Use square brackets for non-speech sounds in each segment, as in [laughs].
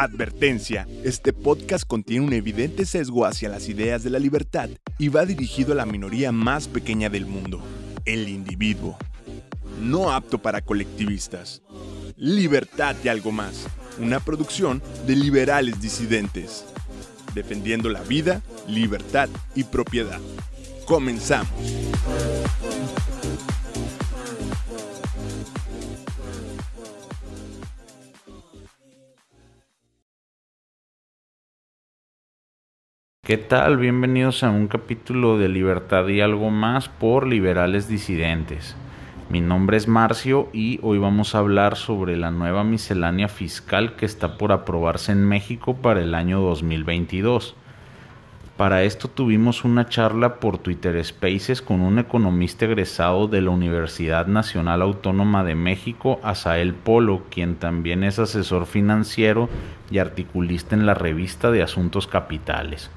Advertencia, este podcast contiene un evidente sesgo hacia las ideas de la libertad y va dirigido a la minoría más pequeña del mundo, el individuo. No apto para colectivistas. Libertad y algo más, una producción de liberales disidentes, defendiendo la vida, libertad y propiedad. Comenzamos. ¿Qué tal? Bienvenidos a un capítulo de Libertad y algo más por liberales disidentes. Mi nombre es Marcio y hoy vamos a hablar sobre la nueva miscelánea fiscal que está por aprobarse en México para el año 2022. Para esto tuvimos una charla por Twitter Spaces con un economista egresado de la Universidad Nacional Autónoma de México, Asael Polo, quien también es asesor financiero y articulista en la revista de Asuntos Capitales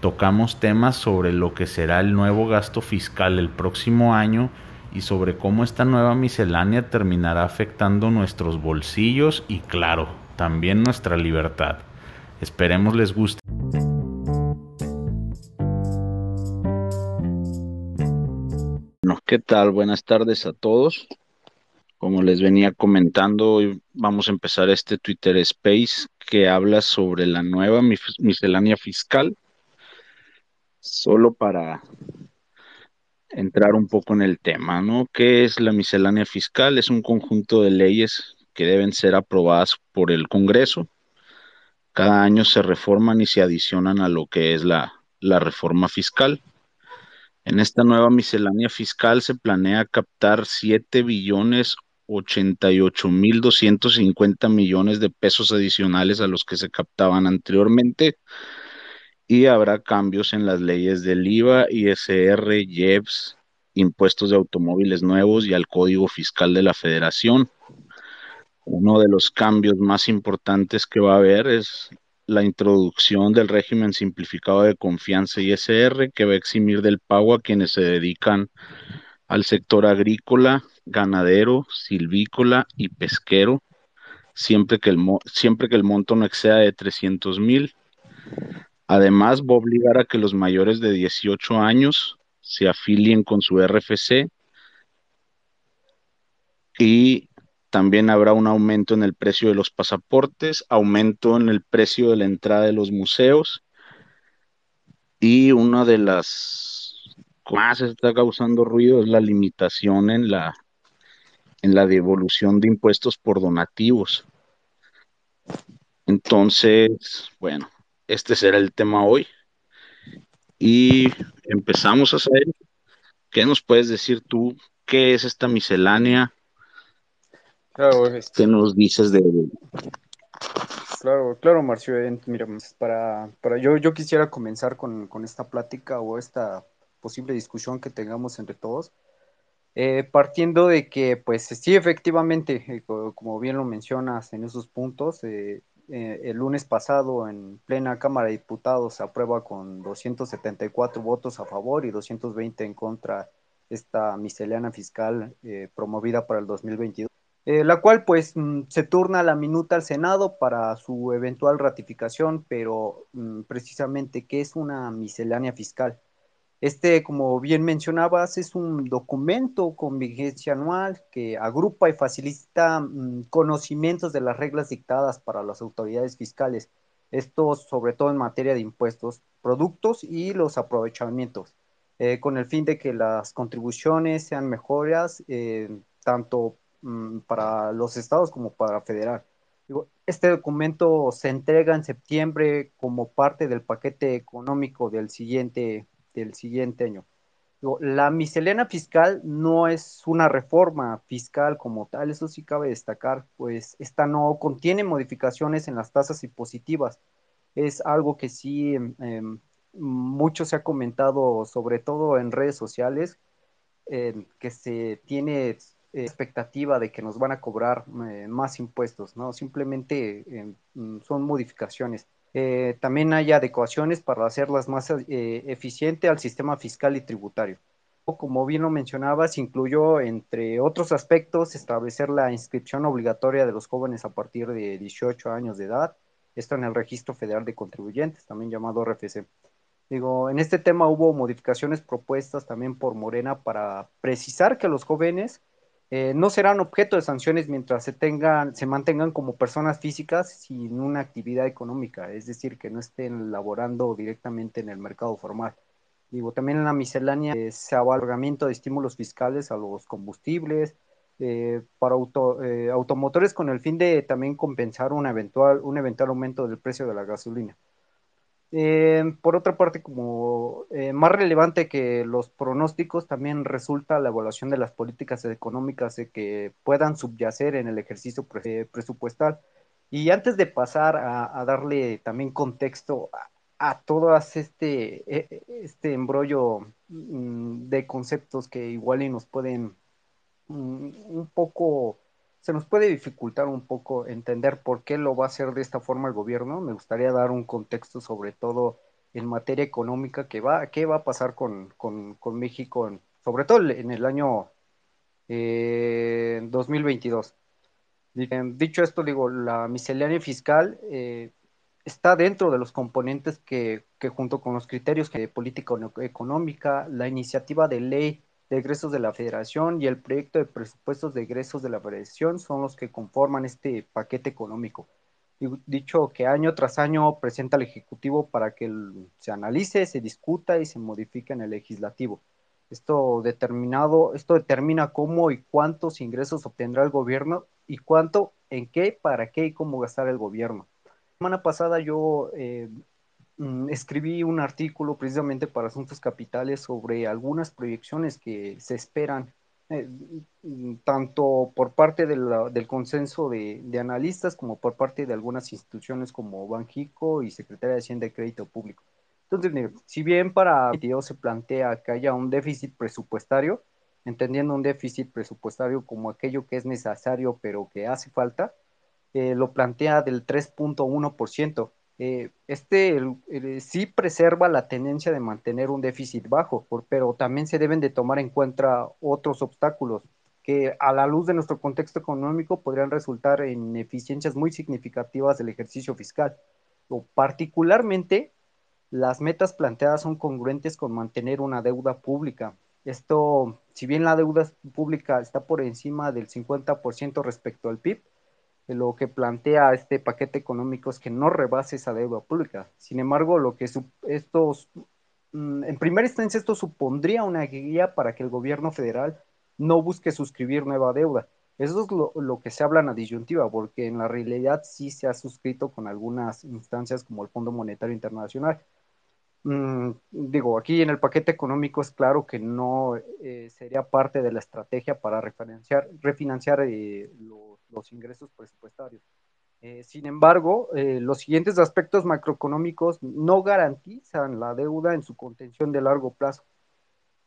tocamos temas sobre lo que será el nuevo gasto fiscal el próximo año y sobre cómo esta nueva miscelánea terminará afectando nuestros bolsillos y claro, también nuestra libertad. Esperemos les guste. ¿Qué tal? Buenas tardes a todos. Como les venía comentando, hoy vamos a empezar este Twitter Space que habla sobre la nueva miscelánea fiscal solo para entrar un poco en el tema, ¿no? ¿Qué es la miscelánea fiscal? Es un conjunto de leyes que deben ser aprobadas por el Congreso. Cada año se reforman y se adicionan a lo que es la, la reforma fiscal. En esta nueva miscelánea fiscal se planea captar 7 billones 88 mil 250 millones de pesos adicionales a los que se captaban anteriormente y habrá cambios en las leyes del IVA, ISR, IEPS, impuestos de automóviles nuevos y al Código Fiscal de la Federación. Uno de los cambios más importantes que va a haber es la introducción del régimen simplificado de confianza ISR que va a eximir del pago a quienes se dedican al sector agrícola, ganadero, silvícola y pesquero, siempre que el, siempre que el monto no exceda de 300 mil Además, va a obligar a que los mayores de 18 años se afilien con su RFC y también habrá un aumento en el precio de los pasaportes, aumento en el precio de la entrada de los museos y una de las más está causando ruido es la limitación en la en la devolución de impuestos por donativos. Entonces, bueno, este será el tema hoy. Y empezamos a hacer. ¿Qué nos puedes decir tú? ¿Qué es esta miscelánea? Claro, ¿Qué nos dices de Claro, claro, Marcio. Mira, para, para yo, yo quisiera comenzar con, esta plática o esta posible discusión que tengamos entre todos, eh, partiendo de que, pues sí, efectivamente, eh, como bien lo mencionas en esos puntos, eh, eh, el lunes pasado en plena Cámara de Diputados se aprueba con 274 votos a favor y 220 en contra esta miscelánea fiscal eh, promovida para el 2022, eh, la cual pues mm, se turna la minuta al Senado para su eventual ratificación, pero mm, precisamente, ¿qué es una miscelánea fiscal? Este, como bien mencionabas, es un documento con vigencia anual que agrupa y facilita mm, conocimientos de las reglas dictadas para las autoridades fiscales, esto sobre todo en materia de impuestos, productos y los aprovechamientos, eh, con el fin de que las contribuciones sean mejoras eh, tanto mm, para los estados como para federal. Este documento se entrega en septiembre como parte del paquete económico del siguiente del siguiente año. La miscelánea fiscal no es una reforma fiscal como tal, eso sí cabe destacar, pues esta no contiene modificaciones en las tasas impositivas. Es algo que sí em, mucho se ha comentado, sobre todo en redes sociales, em, que se tiene expectativa de que nos van a cobrar eh, más impuestos, ¿no? Simplemente son modificaciones. Eh, también hay adecuaciones para hacerlas más eh, eficiente al sistema fiscal y tributario. Como bien lo mencionabas, incluyó, entre otros aspectos, establecer la inscripción obligatoria de los jóvenes a partir de 18 años de edad, esto en el Registro Federal de Contribuyentes, también llamado RFC. Digo, en este tema hubo modificaciones propuestas también por Morena para precisar que los jóvenes eh, no serán objeto de sanciones mientras se tengan, se mantengan como personas físicas sin una actividad económica, es decir, que no estén laborando directamente en el mercado formal. Digo, también en la miscelánea eh, se avalgamiento de estímulos fiscales a los combustibles, eh, para auto, automotores con el fin de también compensar un eventual, un eventual aumento del precio de la gasolina. Eh, por otra parte, como eh, más relevante que los pronósticos, también resulta la evaluación de las políticas económicas que puedan subyacer en el ejercicio presupuestal. Y antes de pasar a, darle también contexto a, todo este, e, este embrollo mm, de conceptos que igual y nos pueden mm, un poco se nos puede dificultar un poco entender por qué lo va a hacer de esta forma el gobierno. Me gustaría dar un contexto sobre todo en materia económica, que va, qué va a pasar con, México, sobre todo en el año 2022. Eh, dicho esto, digo, la miscelánea fiscal eh, está dentro de los componentes que, que junto con los criterios de política económica, la iniciativa de ley de egresos de la Federación y el proyecto de presupuestos de egresos de la Federación son los que conforman este paquete económico. Dicho que año tras año presenta el Ejecutivo para que se analice, se discuta y se modifique en el Legislativo. Esto, determinado, esto determina cómo y cuántos ingresos obtendrá el gobierno y cuánto, en qué, para qué y cómo gastar el gobierno. Semana pasada yo eh, escribí un artículo precisamente para Asuntos Capitales sobre algunas proyecciones que se esperan, eh, mm, tanto por parte del consenso de, analistas como por parte de algunas instituciones como Banjico y Secretaría de Hacienda y Crédito Público. Entonces, si bien para el se plantea que haya un déficit presupuestario, entendiendo un déficit presupuestario como aquello que es necesario pero que hace falta, eh, lo plantea del 3.1%. Eh, este sí preserva la tendencia de mantener un déficit bajo, pero también se deben de tomar en cuenta otros obstáculos que a la luz de nuestro contexto económico podrían resultar en eficiencias muy significativas del ejercicio fiscal. O particularmente, las metas planteadas son congruentes con mantener una deuda pública. Esto, si bien la deuda pública está por encima del 50% respecto al PIB, lo que plantea este paquete económico es que no rebase esa deuda pública. Sin embargo, lo que estos, mm, en primera instancia, esto supondría una guía para que el gobierno federal no busque suscribir nueva deuda. Eso es lo, que se habla en la disyuntiva, porque en la realidad sí se ha suscrito con algunas instancias como el Fondo Monetario Internacional. Mm, digo, aquí en el paquete económico es claro que no eh, sería parte de la estrategia para refinanciar, refinanciar eh, los ingresos presupuestarios. Eh, sin embargo, eh, los siguientes aspectos macroeconómicos no garantizan la deuda en su contención de largo plazo.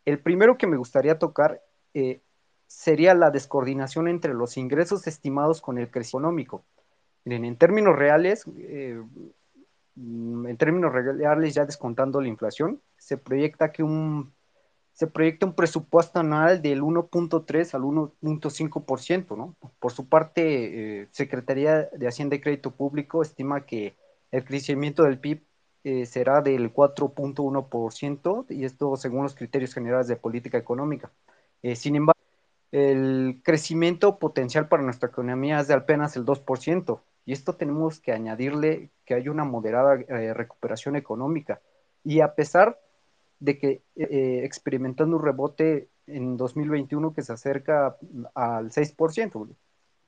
El primero que me gustaría tocar eh, sería la descoordinación entre los ingresos estimados con el crecimiento económico. en términos reales, en términos reales, ya descontando la inflación, se proyecta que un se proyecta un presupuesto anual del 1.3 al 1.5%, ¿no? Por su parte, eh, Secretaría de Hacienda y Crédito Público estima que el crecimiento del PIB eh, será del 4.1% y esto según los criterios generales de política económica. Eh, sin embargo, el crecimiento potencial para nuestra economía es de apenas el 2%, y esto tenemos que añadirle que hay una moderada recuperación económica. Y a pesar de que eh, experimentando un rebote en 2021 que se acerca al 6%.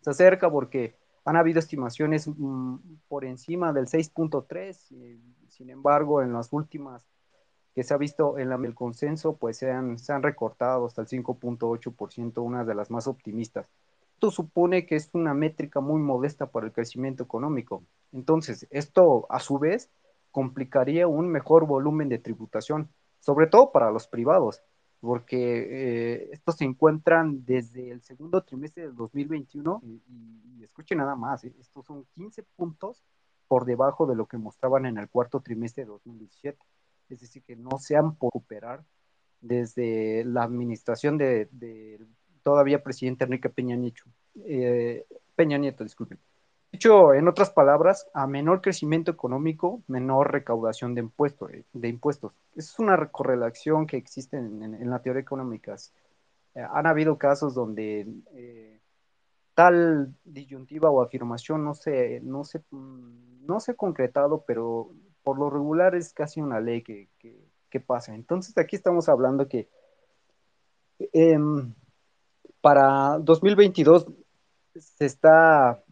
Se acerca porque han habido estimaciones mm, por encima del 6.3, sin embargo, en las últimas que se ha visto en el consenso, pues se han, se han recortado hasta el 5.8%, una de las más optimistas. Esto supone que es una métrica muy modesta para el crecimiento económico. Entonces, esto a su vez complicaría un mejor volumen de tributación sobre todo para los privados, porque eh, estos se encuentran desde el segundo trimestre del 2021 y, escuchen nada más, eh, estos son 15 puntos por debajo de lo que mostraban en el cuarto trimestre de 2017. Es decir, que no se han podido recuperar desde la administración de, todavía presidente Enrique Peña Nieto, eh, Peña Nieto, disculpen. Dicho en otras palabras, a menor crecimiento económico, menor recaudación de impuestos. De impuestos. Es una correlación que existe en, la teoría económica. Eh, han habido casos donde eh, tal disyuntiva o afirmación no se, no, se, no se ha concretado, pero por lo regular es casi una ley que, que, que pasa. Entonces aquí estamos hablando que eh, para 2022 se está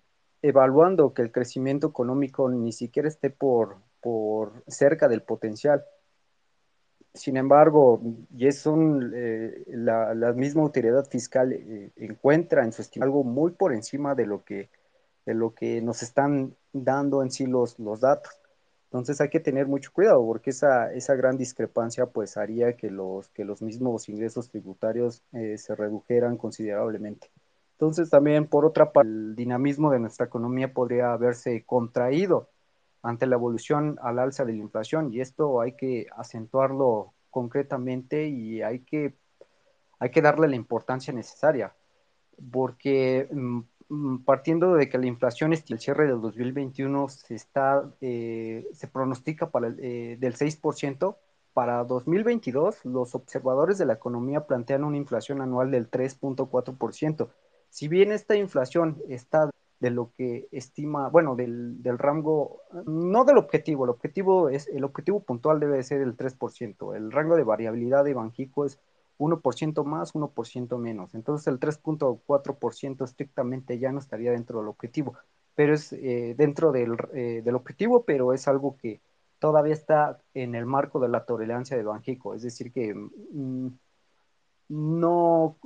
evaluando que el crecimiento económico ni siquiera esté por, por cerca del potencial. Sin embargo, y eh, la, la, misma autoridad fiscal eh, encuentra en su estima algo muy por encima de lo que, de lo que nos están dando en sí los, los datos. Entonces hay que tener mucho cuidado porque esa, esa gran discrepancia pues haría que los, que los mismos ingresos tributarios eh, se redujeran considerablemente. Entonces también, por otra parte, el dinamismo de nuestra economía podría haberse contraído ante la evolución al alza de la inflación y esto hay que acentuarlo concretamente y hay que, hay que darle la importancia necesaria porque mm, mm, partiendo de que la inflación el cierre del 2021 se está eh, se pronostica para el, eh, del 6%, para 2022 los observadores de la economía plantean una inflación anual del 3.4%. Si bien esta inflación está de lo que estima, bueno, del, del, rango, no del objetivo, el objetivo es, el objetivo puntual debe ser el 3%, el rango de variabilidad de Banjico es 1% más, 1% menos, entonces el 3.4% estrictamente ya no estaría dentro del objetivo, pero es eh, dentro del, eh, del, objetivo, pero es algo que todavía está en el marco de la tolerancia de Banjico, es decir, que mm, no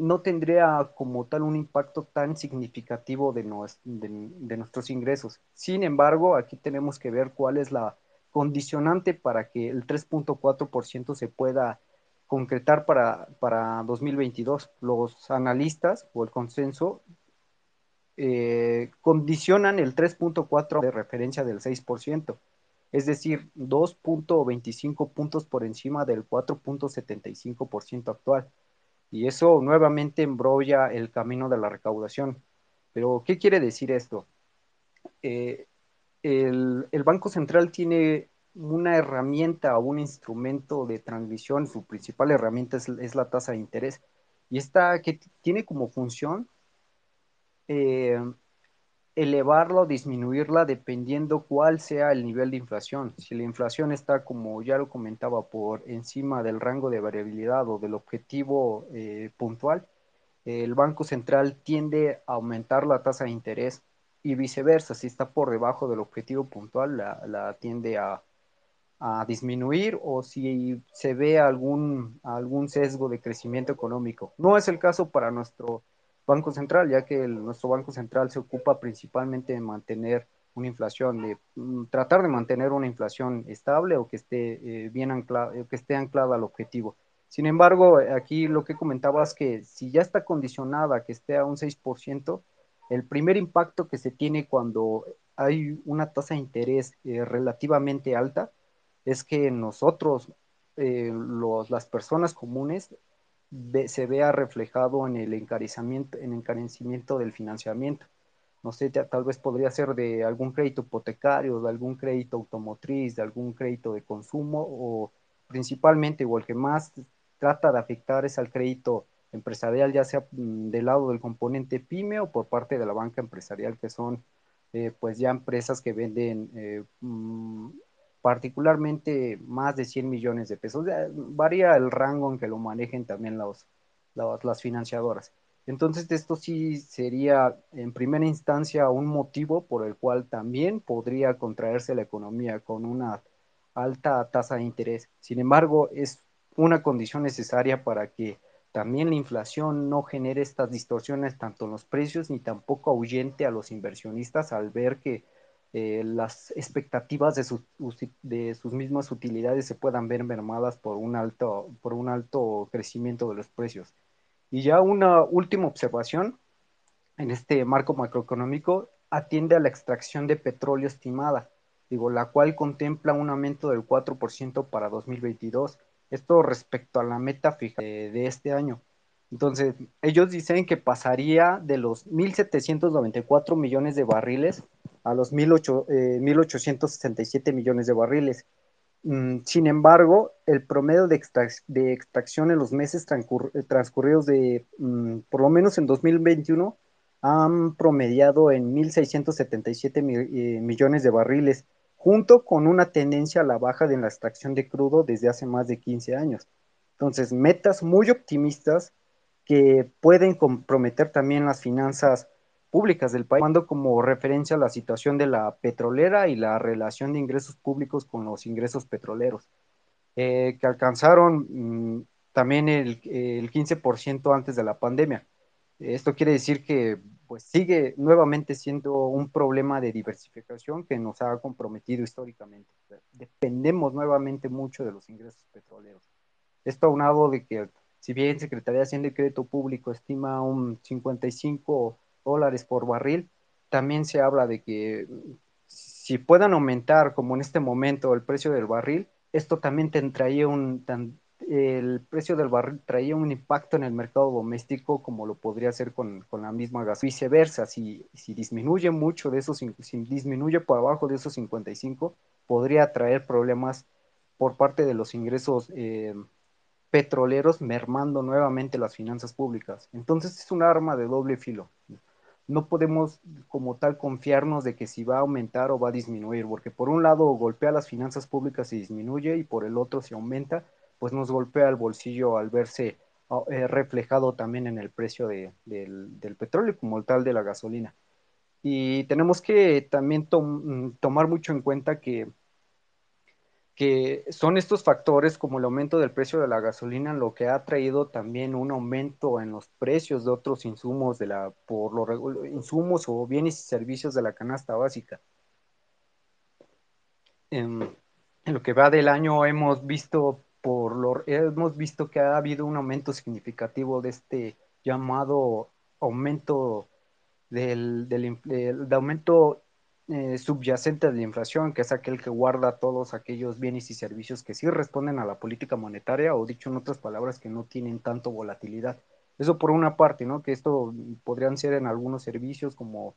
no tendría como tal un impacto tan significativo de, de, nuestros ingresos. Sin embargo, aquí tenemos que ver cuál es la condicionante para que el 3.4% se pueda concretar para, para 2022. Los analistas o el consenso eh, condicionan el 3.4 de referencia del 6%, es decir, 2.25 puntos por encima del 4.75% actual y eso nuevamente embrolla el camino de la recaudación. Pero, ¿qué quiere decir esto? Eh, el, Banco Central tiene una herramienta o un instrumento de transmisión, su principal herramienta es, es la tasa de interés, y esta que tiene como función eh, elevarla o disminuirla dependiendo cuál sea el nivel de inflación. Si la inflación está, como ya lo comentaba, por encima del rango de variabilidad o del objetivo eh, puntual, el Banco Central tiende a aumentar la tasa de interés y viceversa, si está por debajo del objetivo puntual, la, la tiende a, a, disminuir o si se ve algún, algún sesgo de crecimiento económico. No es el caso para nuestro Banco Central, ya que nuestro Banco Central se ocupa principalmente de mantener una inflación, de mm, tratar de mantener una inflación estable o que esté eh, bien anclada, que esté anclada al objetivo. Sin embargo, aquí lo que comentaba es que si ya está condicionada que esté a un 6%, el primer impacto que se tiene cuando hay una tasa de interés eh, relativamente alta es que nosotros, eh, los, las personas comunes, se vea reflejado en el encarecimiento, en encarecimiento del financiamiento. No sé, tal vez podría ser de algún crédito hipotecario, de algún crédito automotriz, de algún crédito de consumo o principalmente o el que más trata de afectar es al crédito empresarial, ya sea mm, del lado del componente pyme o por parte de la banca empresarial, que son eh, pues ya empresas que venden eh, mm, particularmente más de 100 millones de pesos. Varía el rango en que lo manejen también los, las financiadoras. Entonces, esto sí sería en primera instancia un motivo por el cual también podría contraerse la economía con una alta tasa de interés. Sin embargo, es una condición necesaria para que también la inflación no genere estas distorsiones tanto en los precios ni tampoco ahuyente a los inversionistas al ver que eh, las expectativas de, de, sus mismas utilidades se puedan ver mermadas por un, alto, por un alto crecimiento de los precios. Y ya una última observación en este marco macroeconómico atiende a la extracción de petróleo estimada, digo, la cual contempla un aumento del 4% para 2022. Esto respecto a la meta fija de, de este año. Entonces, ellos dicen que pasaría de los 1.794 millones de barriles a los 1.867 millones de barriles. Mm, sin embargo, el promedio de, extracción en los meses transcurridos de, mm, por lo menos en 2021, han promediado en 1.677 eh, millones de barriles, junto con una tendencia a la baja de la extracción de crudo desde hace más de 15 años. Entonces, metas muy optimistas que pueden comprometer también las finanzas públicas del país, tomando como referencia la situación de la petrolera y la relación de ingresos públicos con los ingresos petroleros, eh, que alcanzaron mm, también el, el 15% antes de la pandemia. Esto quiere decir que pues sigue nuevamente siendo un problema de diversificación que nos ha comprometido históricamente. Dependemos nuevamente mucho de los ingresos petroleros. Esto aunado de que si bien Secretaría de Hacienda y Crédito Público estima un 55 dólares por barril, también se habla de que si puedan aumentar, como en este momento, el precio del barril, esto también traía un, el precio del barril traía un impacto en el mercado doméstico como lo podría hacer con, la misma gas. Viceversa, si, si disminuye mucho de esos, si disminuye por abajo de esos 55, podría traer problemas por parte de los ingresos eh, petroleros, mermando nuevamente las finanzas públicas. Entonces es un arma de doble filo. No podemos como tal confiarnos de que si va a aumentar o va a disminuir, porque por un lado golpea las finanzas públicas y disminuye, y por el otro si aumenta, pues nos golpea el bolsillo al verse ah, eh, reflejado también en el precio del, petróleo como tal de la gasolina. Y tenemos que también mm, tomar mucho en cuenta que, que son estos factores como el aumento del precio de la gasolina lo que ha traído también un aumento en los precios de otros insumos de la por los insumos o bienes y servicios de la canasta básica. En, lo que va del año hemos visto por lo hemos visto que ha habido un aumento significativo de este llamado aumento del, del, aumento eh, subyacente de la inflación, que es aquel que guarda todos aquellos bienes y servicios que sí responden a la política monetaria, o dicho en otras palabras, que no tienen tanto volatilidad. Eso por una parte, ¿no? Que esto podrían ser en algunos servicios como,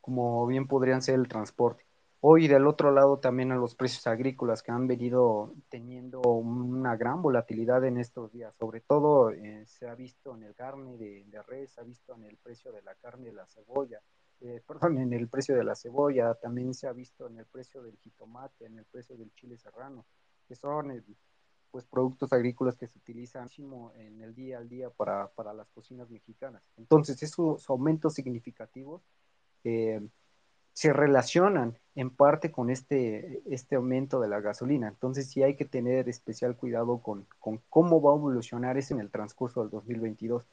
como bien podrían ser el transporte. Hoy del otro lado también a los precios agrícolas que han venido teniendo una gran volatilidad en estos días. Sobre todo eh, se ha visto en el carne de, res, se ha visto en el precio de la carne de la cebolla, eh, perdón, en el precio de la cebolla, también se ha visto en el precio del jitomate, en el precio del chile serrano, que son eh, pues productos agrícolas que se utilizan en el día al día para, para las cocinas mexicanas. Entonces, esos aumentos significativos se relacionan en parte con este, este aumento de la gasolina. Entonces sí hay que tener especial cuidado con, cómo va a evolucionar eso en el transcurso del 2022.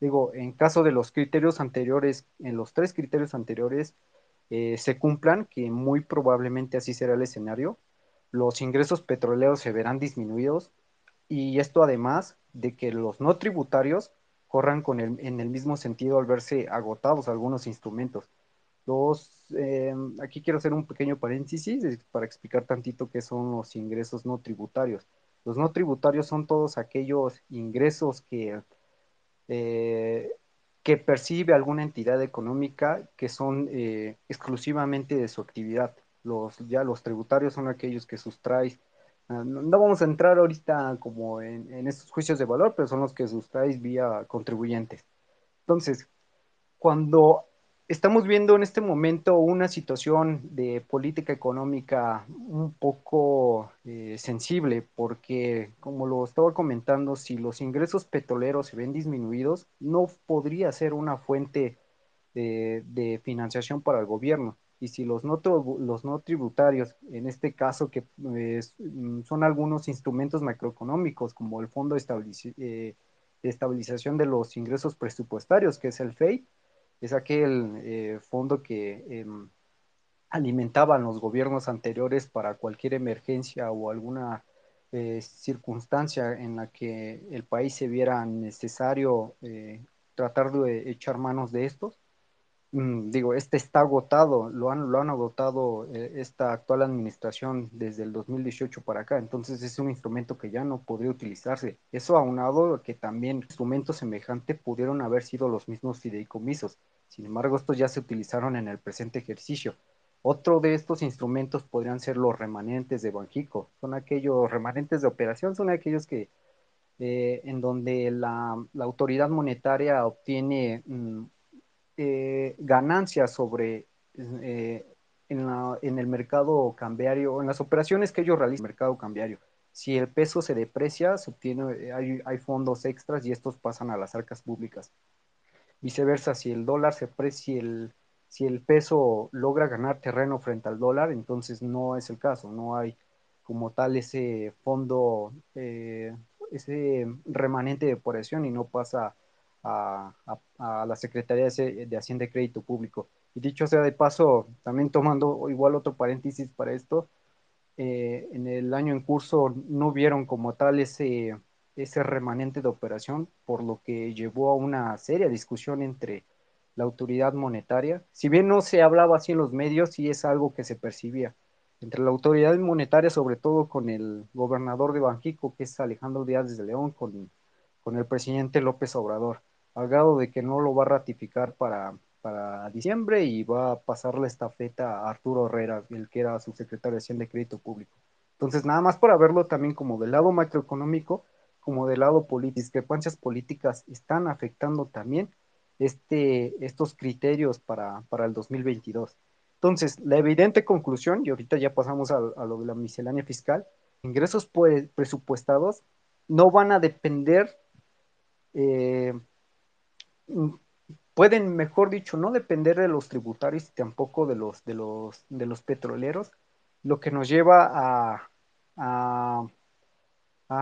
Digo, en caso de los criterios anteriores, en los tres criterios anteriores eh, se cumplan, que muy probablemente así será el escenario, los ingresos petroleros se verán disminuidos y esto además de que los no tributarios corran con el, en el mismo sentido al verse agotados algunos instrumentos. Los, eh, aquí quiero hacer un pequeño paréntesis para explicar tantito qué son los ingresos no tributarios. Los no tributarios son todos aquellos ingresos que, eh, que percibe alguna entidad económica que son eh, exclusivamente de su actividad. Los, ya los tributarios son aquellos que sustraes. Ah, no, vamos a entrar ahorita como en, en estos juicios de valor, pero son los que sustraes vía contribuyentes. Entonces, cuando estamos viendo en este momento una situación de política económica un poco eh, sensible porque, como lo estaba comentando, si los ingresos petroleros se ven disminuidos, no podría ser una fuente de, financiación para el gobierno. Y si los no, los no tributarios, en este caso que son algunos instrumentos macroeconómicos como el Fondo de eh, Estabilización de los Ingresos Presupuestarios, que es el FEI, es aquel eh, fondo que em, alimentaban los gobiernos anteriores para cualquier emergencia o alguna eh, circunstancia en la que el país se viera necesario eh, tratar de echar manos de estos. Mm, digo, este está agotado, lo han, lo han agotado eh, esta actual administración desde el 2018 para acá, entonces es un instrumento que ya no podría utilizarse. Eso aunado que también instrumentos semejantes pudieron haber sido los mismos fideicomisos, sin embargo estos ya se utilizaron en el presente ejercicio. Otro de estos instrumentos podrían ser los remanentes de Banjico, son aquellos remanentes de operación, son aquellos que eh, en donde la, autoridad monetaria obtiene mm, eh, ganancias sobre eh, en, el mercado cambiario, en las operaciones que ellos realizan en el mercado cambiario. Si el peso se deprecia, se obtiene, hay, hay fondos extras y estos pasan a las arcas públicas. Viceversa, si el dólar se precia, el, si el peso logra ganar terreno frente al dólar, entonces no es el caso, no hay como tal ese fondo, eh, ese remanente de operación y no pasa a, la Secretaría de Hacienda y Crédito Público. Y dicho sea de paso, también tomando igual otro paréntesis para esto, eh, en el año en curso no vieron como tal ese, ese remanente de operación, por lo que llevó a una seria discusión entre la autoridad monetaria. Si bien no se hablaba así en los medios, sí es algo que se percibía. Entre la autoridad monetaria, sobre todo con el gobernador de Banjico, que es Alejandro Díaz de León, con, con el presidente López Obrador al de que no lo va a ratificar para, para diciembre y va a pasar la estafeta a Arturo Herrera, el que era su secretario de Hacienda de Crédito Público. Entonces, nada más para verlo también como del lado macroeconómico, como del lado político, discrepancias políticas están afectando también este, estos criterios para, para el 2022. Entonces, la evidente conclusión, y ahorita ya pasamos a, lo de la miscelánea fiscal, ingresos pues, presupuestados no van a depender eh, pueden, mejor dicho, no depender de los tributarios y tampoco de los, de los, de los petroleros, lo que nos lleva a, a,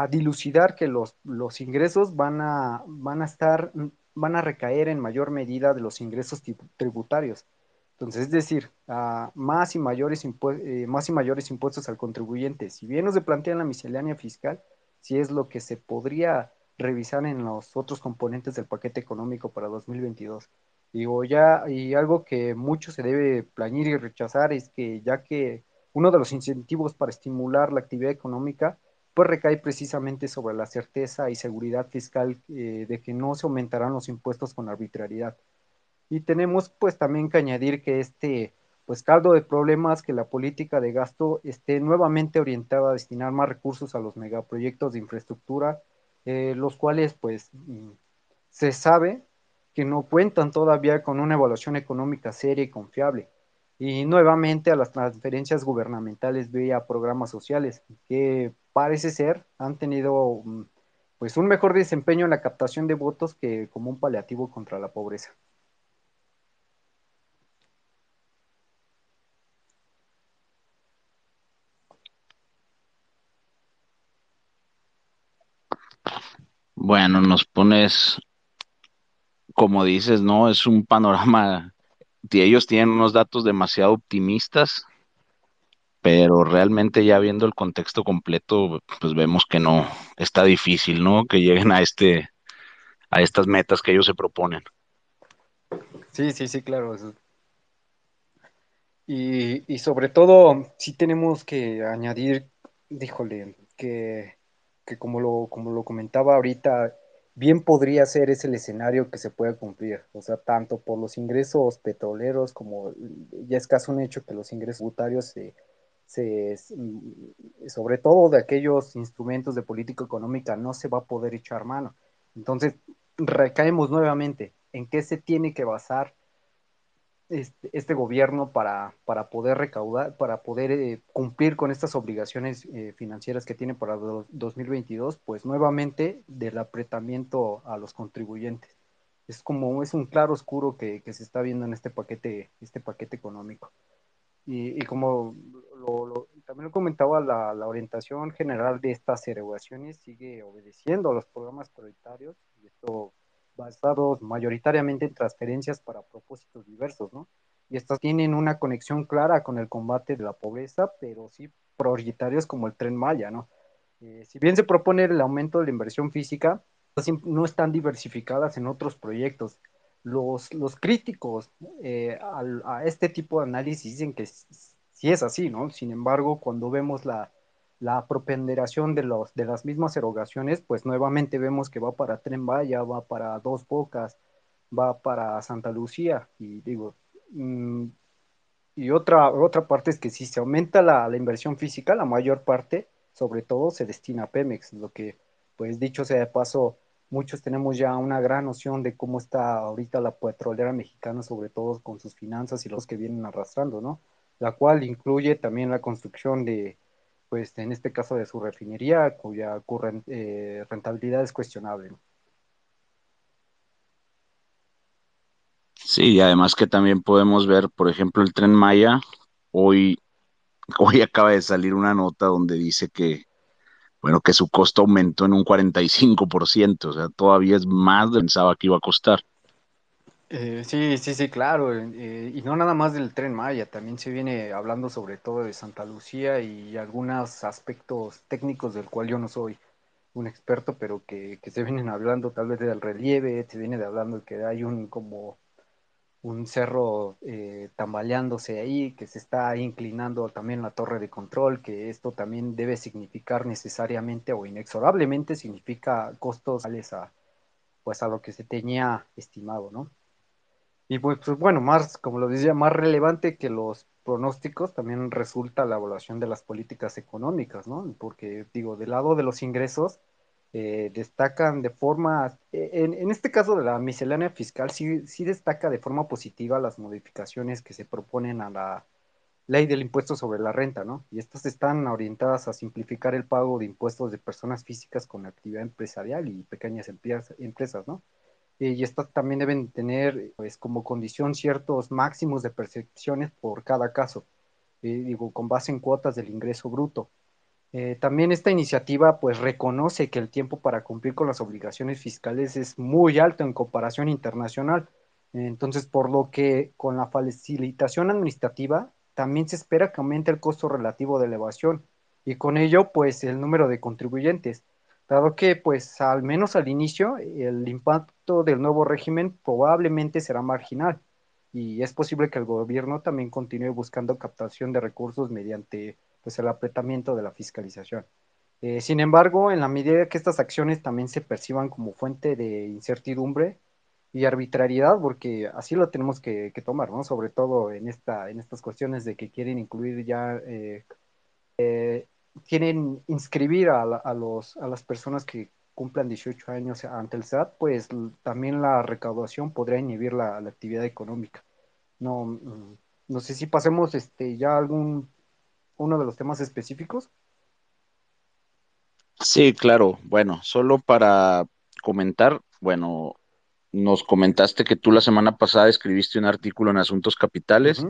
dilucidar que los, los ingresos van a, van a estar, van a recaer en mayor medida de los ingresos tributarios. Entonces, es decir, más, y mayores eh, más y mayores impuestos al contribuyente. Si bien nos plantea la miscelánea fiscal, si es lo que se podría revisar en los otros componentes del paquete económico para 2022. Digo, ya, y algo que mucho se debe planear y rechazar es que ya que uno de los incentivos para estimular la actividad económica, pues recae precisamente sobre la certeza y seguridad fiscal eh, de que no se aumentarán los impuestos con arbitrariedad. Y tenemos pues también que añadir que este pues caldo de problemas que la política de gasto esté nuevamente orientada a destinar más recursos a los megaproyectos de infraestructura eh, los cuales pues mm, se sabe que no cuentan todavía con una evaluación económica seria y confiable. Y nuevamente a las transferencias gubernamentales vía programas sociales, que parece ser han tenido mm, pues un mejor desempeño en la captación de votos que como un paliativo contra la pobreza. Bueno, nos pones, como dices, ¿no? Es un panorama, ellos tienen unos datos demasiado optimistas, pero realmente ya viendo el contexto completo, pues vemos que no, está difícil, ¿no? Que lleguen a este, a estas metas que ellos se proponen. Sí, sí, sí, claro. Y, y sobre todo, sí tenemos que añadir, díjole, que que como lo, como lo comentaba ahorita, bien podría ser ese el escenario que se puede cumplir, o sea, tanto por los ingresos petroleros como ya es casi un hecho que los ingresos tributarios se, se, mm, sobre todo de aquellos instrumentos de política económica no se va a poder echar mano. Entonces, recaemos nuevamente en qué se tiene que basar este, este, gobierno para, para, poder recaudar, para poder eh, cumplir con estas obligaciones eh, financieras que tiene para 2022, pues nuevamente del apretamiento a los contribuyentes. Es como es un claro oscuro que, que se está viendo en este paquete, este paquete económico. Y, y como lo, también lo comentaba, la, la, orientación general de estas erogaciones sigue obedeciendo a los programas prioritarios y esto basados mayoritariamente en transferencias para propósitos diversos, ¿no? Y estas tienen una conexión clara con el combate de la pobreza, pero sí prioritarios como el tren Maya, ¿no? Eh, si bien se propone el aumento de la inversión física, no están diversificadas en otros proyectos. los, los críticos eh, a, este tipo de análisis dicen que sí es así, ¿no? Sin embargo, cuando vemos la, la propenderación de, los, de las mismas erogaciones, pues nuevamente vemos que va para Tren Vaya, va para Dos Bocas, va para Santa Lucía, y digo, mm, y otra, otra parte es que si se aumenta la, la, inversión física, la mayor parte, sobre todo, se destina a Pemex, lo que, pues dicho sea de paso, muchos tenemos ya una gran noción de cómo está ahorita la petrolera mexicana, sobre todo con sus finanzas y los que vienen arrastrando, ¿no? La cual incluye también la construcción de, pues en este caso de su refinería, cuya eh, rentabilidad es cuestionable. Sí, y además que también podemos ver, por ejemplo, el tren Maya, hoy, [laughs] hoy acaba de salir una nota donde dice que bueno, que su costo aumentó en un 45%, o sea, todavía es más de lo que pensaba que iba a costar. Eh, sí, sí, sí, claro, eh, y no nada más del tren Maya, también se viene hablando sobre todo de Santa Lucía y algunos aspectos técnicos del cual yo no soy un experto, pero que, que se vienen hablando tal vez del relieve, se viene de hablando de que hay un como un cerro eh, tambaleándose ahí, que se está inclinando también la torre de control, que esto también debe significar necesariamente o inexorablemente significa costos a, pues a lo que se tenía estimado, ¿no? Y pues, pues, bueno, más, como lo decía, más relevante que los pronósticos también resulta la evaluación de las políticas económicas, ¿no? Porque digo, del lado de los ingresos, eh, destacan de forma, eh, en, este caso de la miscelánea fiscal, sí, sí destaca de forma positiva las modificaciones que se proponen a la ley del impuesto sobre la renta, ¿no? Y estas están orientadas a simplificar el pago de impuestos de personas físicas con actividad empresarial y pequeñas empresas, ¿no? Eh, y estas también deben tener, pues, como condición ciertos máximos de percepciones por cada caso, digo, con base en cuotas del ingreso bruto. Eh, también esta iniciativa pues reconoce que el tiempo para cumplir con las obligaciones fiscales es muy alto en comparación internacional. Entonces, por lo que con la facilitación administrativa también se espera que aumente el costo relativo de elevación y con ello pues el número de contribuyentes, dado que pues al menos al inicio el del nuevo régimen probablemente será marginal y es posible que el gobierno también continúe buscando captación de recursos mediante pues el apretamiento de la fiscalización. Eh, sin embargo, en la medida que estas acciones también se perciban como fuente de incertidumbre y arbitrariedad, porque así lo tenemos que, tomar, ¿no? Sobre todo en, esta, en estas cuestiones de que quieren incluir ya, eh, eh, quieren inscribir a, los, a las personas que cumplan 18 años ante el SAT, pues también la recaudación podría inhibir la, la actividad económica. No, mm, no sé si pasemos este, ya algún uno de los temas específicos? Sí, claro. Bueno, solo para comentar, bueno, nos comentaste que tú la semana pasada escribiste un artículo en Asuntos Capitales,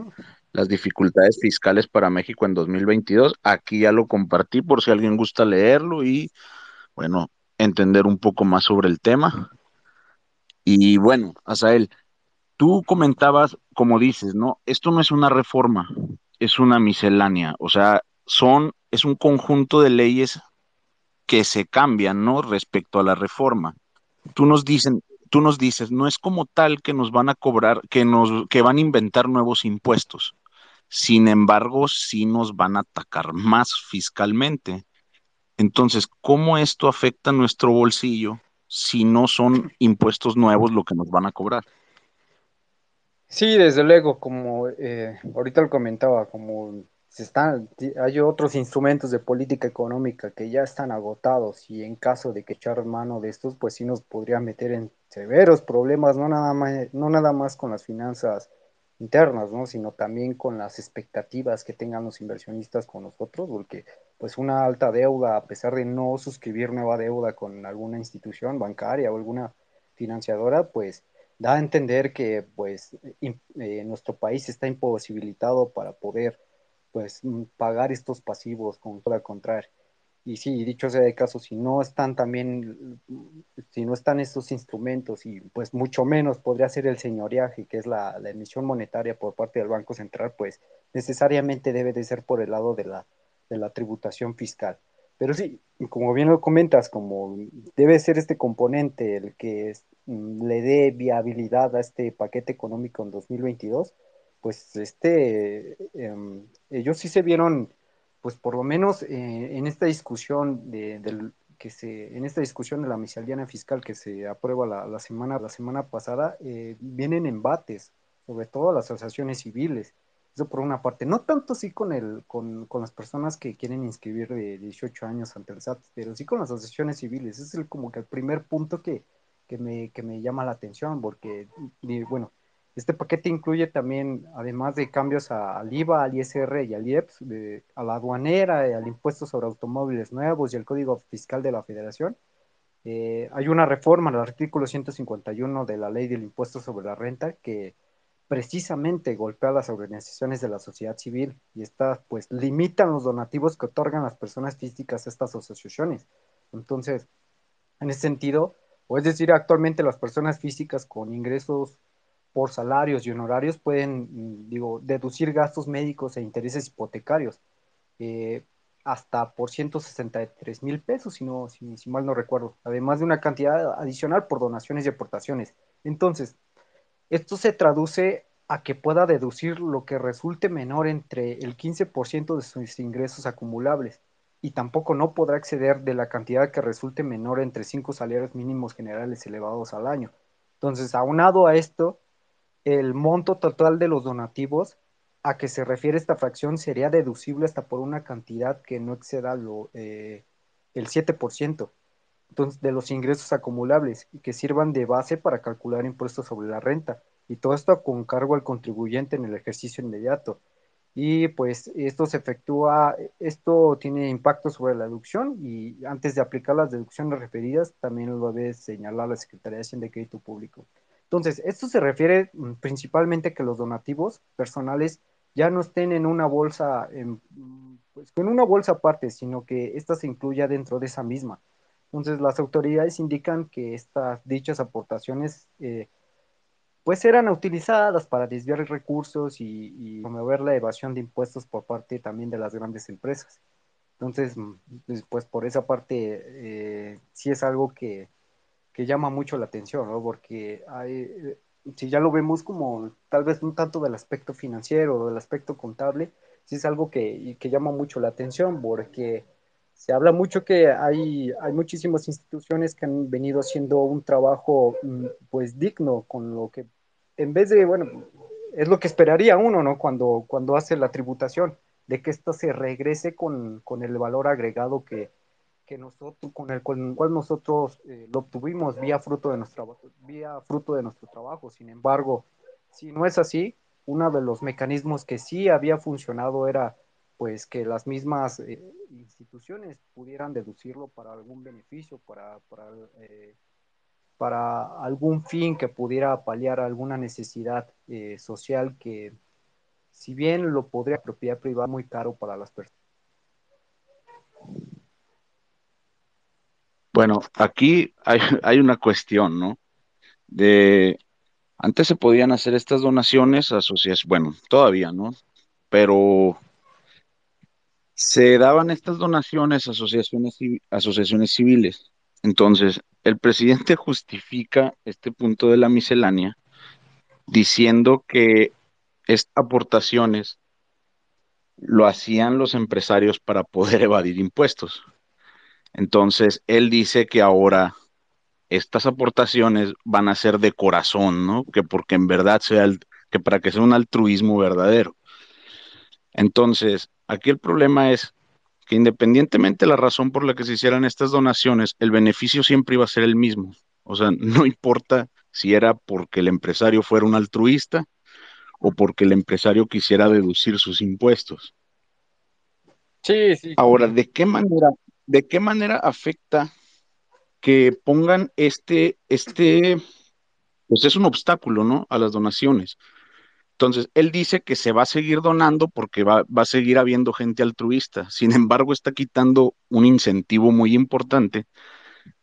las dificultades fiscales para México en 2022. Aquí ya lo compartí por si alguien gusta leerlo y, bueno, entender un poco más sobre el tema. Y bueno, Asael, tú comentabas, como dices, ¿no? Esto no es una reforma, es una miscelánea, o sea, son, es un conjunto de leyes que se cambian, ¿no? Respecto a la reforma. Tú nos dicen, tú nos dices, no es como tal que nos van a cobrar, que nos, que van a inventar nuevos impuestos. Sin embargo, sí nos van a atacar más fiscalmente. Entonces, ¿cómo esto afecta nuestro bolsillo si no son impuestos nuevos lo que nos van a cobrar? Sí, desde luego, como eh, ahorita lo comentaba, como se están, hay otros instrumentos de política económica que ya están agotados y en caso de que echar mano de estos, pues sí nos podría meter en severos problemas, no nada más, no nada más con las finanzas internas, ¿no? sino también con las expectativas que tengan los inversionistas con nosotros, porque pues una alta deuda, a pesar de no suscribir nueva deuda con alguna institución bancaria o alguna financiadora, pues da a entender que pues eh, nuestro país está imposibilitado para poder pues mm, pagar estos pasivos con toda contraria. Y sí, dicho sea de caso, si no están también, si no están estos instrumentos y pues mucho menos podría ser el señoreaje, que es la, emisión monetaria por parte del Banco Central, pues necesariamente debe de ser por el lado de la, de la tributación fiscal. Pero sí, como bien lo comentas, como debe ser este componente el que mm, le dé viabilidad a este paquete económico en 2022, pues este, em, ellos sí se vieron, pues por lo menos eh, en esta discusión de, que se, en esta discusión de la miscelánea fiscal que se aprueba la, semana, la semana pasada, eh, vienen embates, sobre todo las asociaciones civiles. Eso por una parte, no tanto sí con, el, con, con, las personas que quieren inscribir de 18 años ante el SAT, pero sí con las asociaciones civiles. Ese es el, como que el primer punto que, que, me, que me llama la atención, porque, bueno, este paquete incluye también, además de cambios al IVA, al ISR y al IEPS, a la aduanera, al impuesto sobre automóviles nuevos y al Código Fiscal de la Federación. Eh, hay una reforma al artículo 151 de la Ley del Impuesto sobre la Renta que precisamente golpea a las organizaciones de la sociedad civil y estas pues limitan los donativos que otorgan las personas físicas a estas asociaciones. Entonces, en ese sentido, o es decir, actualmente las personas físicas con ingresos por salarios y honorarios pueden, mm, digo, deducir gastos médicos e intereses hipotecarios eh, hasta por 163 mil pesos, si, no, si, mal no recuerdo, además de una cantidad adicional por donaciones y aportaciones. Entonces, esto se traduce a que pueda deducir lo que resulte menor entre el 15% de sus ingresos acumulables y tampoco no podrá exceder de la cantidad que resulte menor entre cinco salarios mínimos generales elevados al año. Entonces, aunado a esto, el monto total de los donativos a que se refiere esta fracción sería deducible hasta por una cantidad que no exceda lo, eh, el 7% entonces, de los ingresos acumulables y que sirvan de base para calcular impuestos sobre la renta. Y todo esto con cargo al contribuyente en el ejercicio inmediato. Y pues esto se efectúa, esto tiene impacto sobre la deducción y antes de aplicar las deducciones referidas también lo debe señalar la Secretaría de Hacienda y Crédito Público. Entonces, esto se refiere mm, principalmente a que los donativos personales ya no estén en una bolsa, en, pues, en una bolsa aparte, sino que ésta se incluya dentro de esa misma. Entonces, las autoridades indican que estas dichas aportaciones eh, pues eran utilizadas para desviar recursos y, promover la evasión de impuestos por parte también de las grandes empresas. Entonces, mm, pues, pues por esa parte eh, sí es algo que, que llama mucho la atención, ¿no? Porque hay, eh, si ya lo vemos como tal vez un tanto del aspecto financiero o del aspecto contable, sí es algo que, que llama mucho la atención porque se habla mucho que hay, hay muchísimas instituciones que han venido haciendo un trabajo mm, pues digno con lo que en vez de, bueno, es lo que esperaría uno, ¿no? Cuando, cuando hace la tributación, de que esto se regrese con, con el valor agregado que, que nosotros, con el cual nosotros eh, lo obtuvimos vía fruto, de nuestro, vía fruto de nuestro trabajo. Sin embargo, si no es así, uno de los mecanismos que sí había funcionado era pues que las mismas eh, instituciones pudieran deducirlo para algún beneficio, para, para, eh, para, algún fin que pudiera paliar alguna necesidad social que si bien lo podría propiedad privada muy caro para las personas. Bueno, aquí hay, [laughs] hay una cuestión, ¿no? De antes se podían hacer estas donaciones a asociaciones, bueno, todavía, ¿no? Pero se daban estas donaciones a asociaciones, asociaciones civiles. Entonces, el presidente justifica este punto de la miscelánea diciendo que estas aportaciones lo hacían los empresarios para poder [laughs] evadir impuestos. Entonces, él dice que ahora estas aportaciones van a ser de corazón, ¿no? Que porque en verdad sea, el, que para que sea un altruismo verdadero. Entonces, aquí el problema es que independientemente de la razón por la que se hicieran estas donaciones, el beneficio siempre iba a ser el mismo. O sea, [laughs] no importa si era porque el empresario fuera un altruista o porque el empresario quisiera deducir sus impuestos. Sí, sí. Ahora, ¿de qué manera ¿de qué manera afecta que pongan este, este, pues es un obstáculo, ¿no? A las donaciones. Entonces, él dice que se va a seguir donando porque va, va, a seguir habiendo gente altruista. Sin embargo, está quitando un incentivo muy importante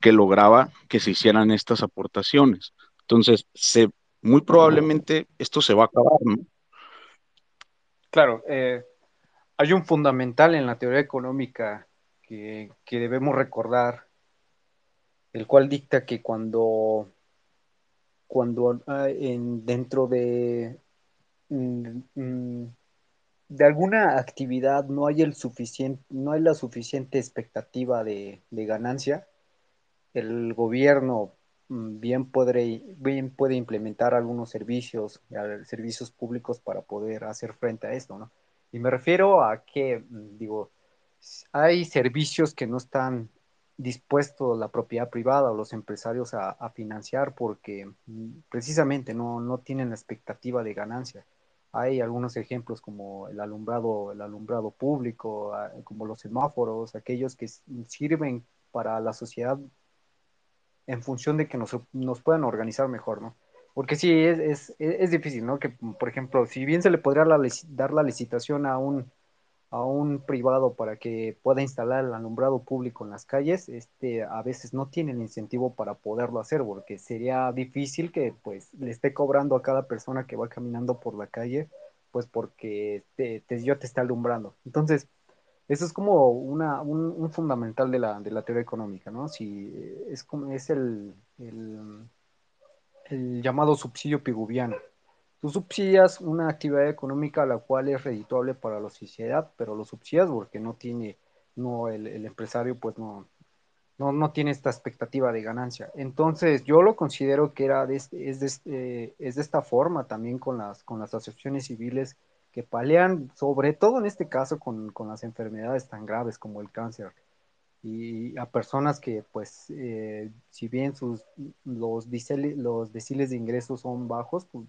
que lograba que se hicieran estas aportaciones. Entonces, se, muy probablemente esto se va a acabar, ¿no? Claro, eh, hay un fundamental en la teoría económica que, debemos recordar, el cual dicta que cuando cuando ah, en, dentro de, mm, mm, de alguna actividad no hay, el suficiente, no hay la suficiente expectativa de, de ganancia, el gobierno mm, bien puede, bien puede implementar algunos servicios, servicios públicos para poder hacer frente a esto, ¿no? Y me refiero a que, digo, hay servicios que no están dispuestos la propiedad privada o los empresarios a, financiar porque mm, precisamente no, no, tienen la expectativa de ganancia. Hay algunos ejemplos como el alumbrado, el alumbrado público, ah, como los semáforos, aquellos que sirven para la sociedad en función de que nos, nos puedan organizar mejor, ¿no? Porque sí, es, es, es, difícil, ¿no? Que, por ejemplo, si bien se le podría dar la licitación a un, a un privado para que pueda instalar el alumbrado público en las calles, este, a veces no tiene el incentivo para poderlo hacer, porque sería difícil que pues le esté cobrando a cada persona que va caminando por la calle, pues porque te, yo te está alumbrando. Entonces, eso es como una, un, fundamental de la, de la, teoría económica, ¿no? Si es, como, es el, el, el llamado subsidio piguviano Tú subsidias una actividad económica la cual es redituable para la sociedad, pero lo subsidias porque no tiene, no, el, empresario pues no, no, no, tiene esta expectativa de ganancia. Entonces yo lo considero que era este, es, de, este, es de esta forma también con las, con las asociaciones civiles que palean, sobre todo en este caso con, con las enfermedades tan graves como el cáncer y a personas que pues eh, si bien sus los, los deciles de ingresos son bajos, pues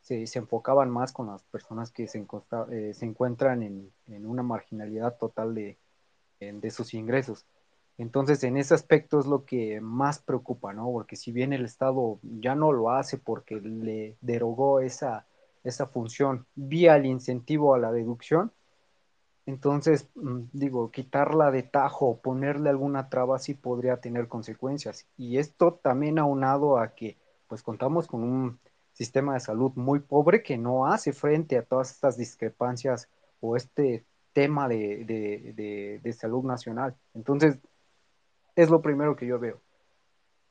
se, enfocaban más con las personas que se, eh, encuentran en, una marginalidad total de, sus ingresos. Entonces, en ese aspecto es lo que más preocupa, ¿no? Porque si bien el Estado ya no lo hace porque le derogó esa, esa función vía el incentivo a la deducción, entonces, mm, digo, quitarla de tajo, ponerle alguna traba sí podría tener consecuencias. Y esto también aunado a que, pues, contamos con un sistema de salud muy pobre que no hace frente a todas estas discrepancias o este tema de, salud nacional. Entonces, es lo primero que yo veo.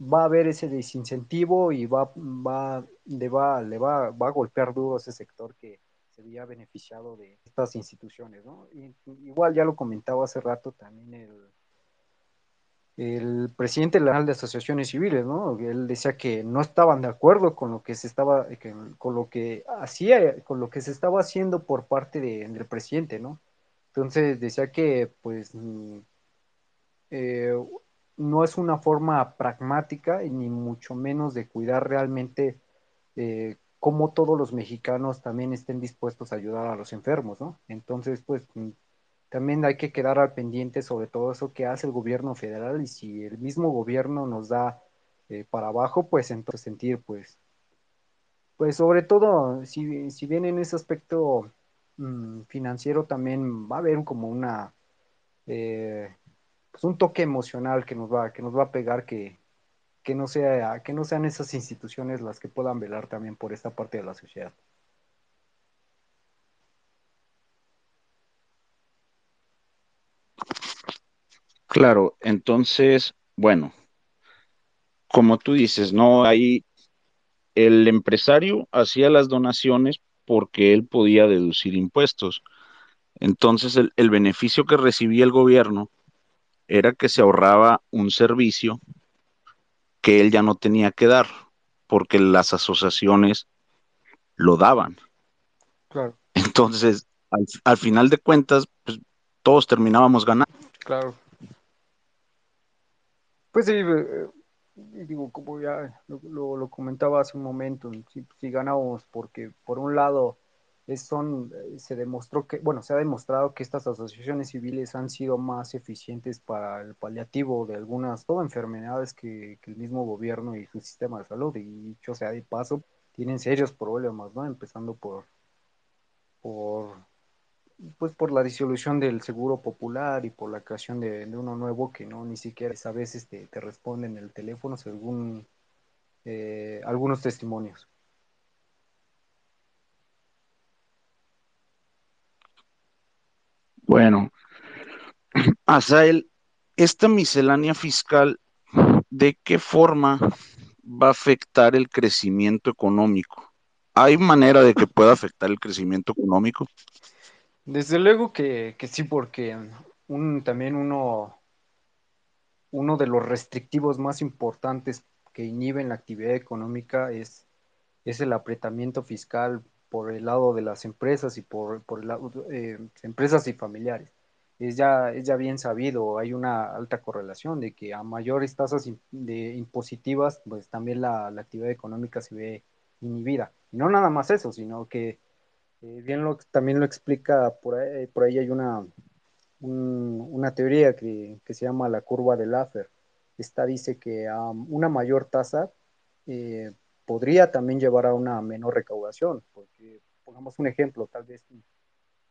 Va a haber ese desincentivo y va, va, le, va, le va, va a golpear duro ese sector que se había beneficiado de estas instituciones. ¿no? igual ya lo comentaba hace rato también el, el presidente legal de asociaciones civiles, ¿no? Él decía que no estaban de acuerdo con lo que se estaba, con lo que hacía, con lo que se estaba haciendo por parte del presidente, ¿no? Entonces decía que, pues, mm, eh, no es una forma pragmática y ni mucho menos de cuidar realmente eh, cómo todos los mexicanos también estén dispuestos a ayudar a los enfermos, ¿no? Entonces, pues, también hay que quedar al pendiente sobre todo eso que hace el gobierno federal y si el mismo gobierno nos da eh, para abajo, pues entonces sentir, pues, pues sobre todo, si, si bien en ese aspecto mm, financiero también va a haber como una, eh, pues un toque emocional que nos va, que nos va a pegar que, que no sea, que no sean esas instituciones las que puedan velar también por esta parte de la sociedad. Claro, entonces, bueno, como tú dices, no hay, el empresario hacía las donaciones porque él podía deducir impuestos. Entonces, el, el beneficio que recibía el gobierno era que se ahorraba un servicio que él ya no tenía que dar, porque las asociaciones lo daban. Claro. Entonces, al, al final de cuentas, pues, todos terminábamos ganando. Claro. Pues sí, eh, digo, como ya lo, comentaba hace un momento, si, ganamos, porque por un lado son, eh, se demostró que, bueno, se ha demostrado que estas asociaciones civiles han sido más eficientes para el paliativo de algunas, enfermedades que, que el mismo gobierno y su sistema de salud, y dicho sea de paso, tienen serios problemas, ¿no? Empezando por, por pues por la disolución del seguro popular y por la creación de, uno nuevo que no ni siquiera a veces te, te responden el teléfono según eh, algunos testimonios. Bueno, [clears throat] Asael, esta miscelánea fiscal, ¿de qué forma va a afectar el crecimiento económico. ¿Hay manera de que pueda afectar el crecimiento económico? Desde luego que, sí, porque un, también uno, uno de los restrictivos más importantes que inhiben la actividad económica es, es el apretamiento fiscal por el lado de las empresas y por, por el lado eh, empresas y familiares. Es ya, es ya bien sabido, hay una alta correlación de que a mayores tasas impositivas, pues también la, actividad económica se ve inhibida. Y no nada más eso, sino que eh, bien lo, también lo explica, por ahí, por ahí hay una, una teoría que, que, se llama la curva de Laffer. Esta dice que una mayor tasa eh, podría también llevar a una menor recaudación, porque pongamos un ejemplo, tal vez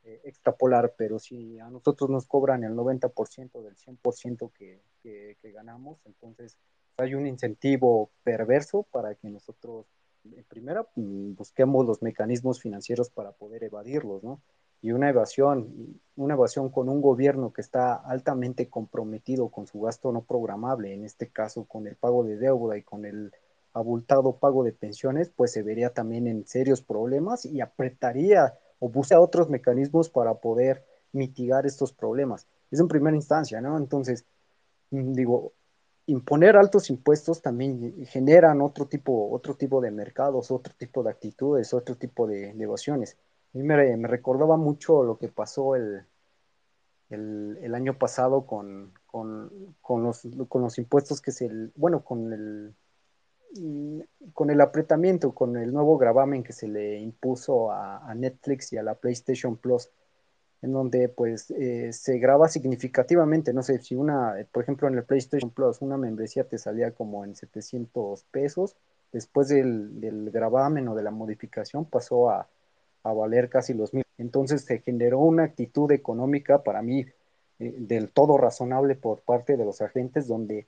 eh, extrapolar, pero si a nosotros nos cobran el 90% del 100% que, que, que ganamos, entonces hay un incentivo perverso para que nosotros, en primera, mm, busquemos los mecanismos financieros para poder evadirlos, ¿no? Y una evasión, una evasión con un gobierno que está altamente comprometido con su gasto no programable, en este caso con el pago de deuda y con el abultado pago de pensiones, pues se vería también en serios problemas y apretaría o busca otros mecanismos para poder mitigar estos problemas. Es en primera instancia, ¿no? Entonces, mm, digo, imponer altos impuestos también generan otro tipo, otro tipo de mercados, otro tipo de actitudes, otro tipo de, evasiones. A mí me, recordaba mucho lo que pasó el, el, año pasado con, con, con, los, con los impuestos que se, bueno, con el con el apretamiento, con el nuevo gravamen que se le impuso a, Netflix y a la PlayStation Plus, en donde pues eh, se graba significativamente, no sé, si una, por ejemplo en el PlayStation Plus, una membresía te salía como en 700 pesos, después del, gravamen o de la modificación pasó a, valer casi los mil. Entonces se generó una actitud económica para mí eh, del todo razonable por parte de los agentes, donde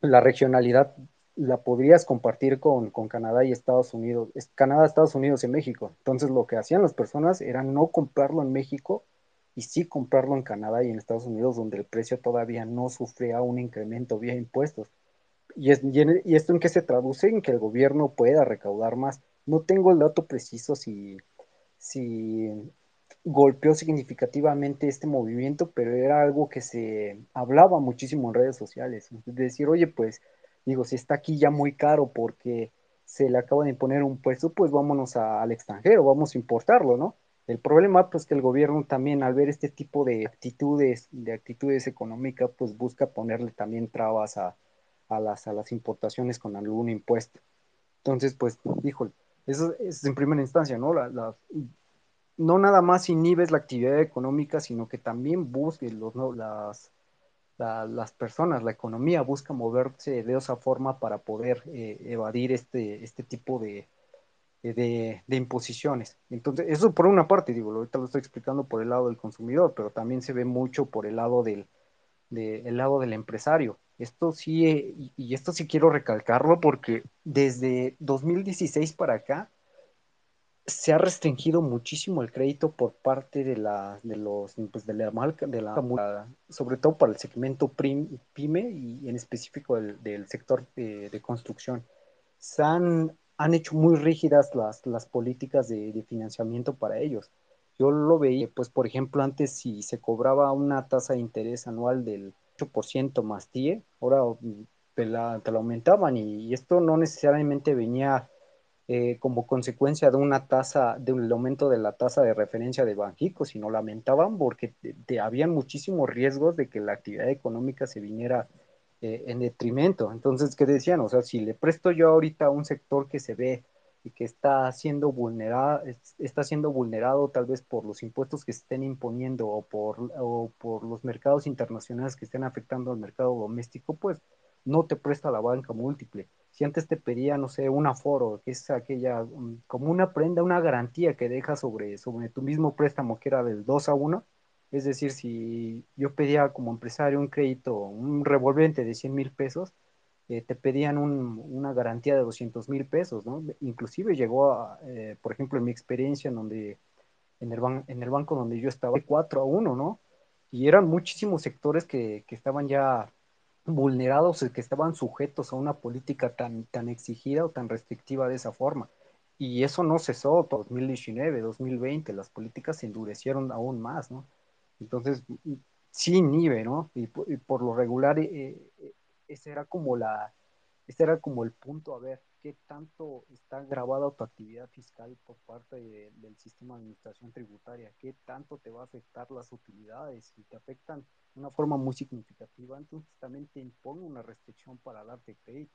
la regionalidad la podrías compartir con, Canadá y Estados Unidos, Canadá, Estados Unidos y México. Entonces lo que hacían las personas era no comprarlo en México y sí comprarlo en Canadá y en Estados Unidos, donde el precio todavía no sufría un incremento vía impuestos. Y, y, esto en qué se traduce? En que el gobierno pueda recaudar más. No tengo el dato preciso si, si golpeó significativamente este movimiento, pero era algo que se hablaba muchísimo en redes sociales. Es decir, oye, pues digo, si está aquí ya muy caro porque se le acaba de imponer un puesto, pues vámonos al extranjero, vamos a importarlo, ¿no? El problema, pues, que el gobierno también, al ver este tipo de actitudes, de actitudes económicas, pues busca ponerle también trabas a, las, a las importaciones con algún impuesto. Entonces, pues, híjole, eso es en primera instancia, ¿no? no nada más inhibes la actividad económica, sino que también busques los, ¿no? las, las personas, la economía busca moverse de esa forma para poder eh, evadir este, este tipo de, de, imposiciones. Entonces, eso por una parte, digo, ahorita lo estoy explicando por el lado del consumidor, pero también se ve mucho por el lado del, el lado del empresario. Esto sí, y, y esto sí quiero recalcarlo porque desde 2016 para acá, se ha restringido muchísimo el crédito por parte de la de los pues de la de la sobre todo para el segmento pyme y en específico del, sector de, construcción. Se han, han hecho muy rígidas las, las políticas de, financiamiento para ellos. Yo lo veía pues por ejemplo antes si se cobraba una tasa de interés anual del 8% más TIE ahora te la, te la aumentaban y esto no necesariamente venía eh, como consecuencia de una tasa, de un aumento de la tasa de referencia de Banjico, sino lamentaban porque te, habían muchísimos riesgos de que la actividad económica se viniera eh, en detrimento. Entonces, ¿qué decían? O sea, si le presto yo ahorita a un sector que se ve y que está siendo vulnerado, está siendo vulnerado tal vez por los impuestos que se estén imponiendo o por, o por los mercados internacionales que estén afectando al mercado doméstico, pues no te presta la banca múltiple si antes te pedía, no sé, un aforo, que es aquella, mm, como una prenda, una garantía que deja sobre, sobre tu mismo préstamo que era del 2 a 1, es decir, si yo pedía como empresario un crédito, un revolvente de 100 mil pesos, eh, te pedían una garantía de 200 mil pesos, ¿no? Inclusive llegó a, eh, por ejemplo, en mi experiencia en donde, en el, en el banco donde yo estaba, 4 a 1, ¿no? Y eran muchísimos sectores que, que estaban ya vulnerados, que estaban sujetos a una política tan, tan exigida o tan restrictiva de esa forma. Y eso no cesó 2019, 2020, las políticas se endurecieron aún más, ¿no? Entonces, sí inhibe, ¿no? Y, por lo regular, eh, eh, ese era como la, ese era como el punto, a ver, qué tanto está grabada tu actividad fiscal por parte del sistema de administración tributaria, qué tanto te va a afectar las utilidades, si te afectan de una forma muy significativa, entonces también te impone una restricción para darte crédito.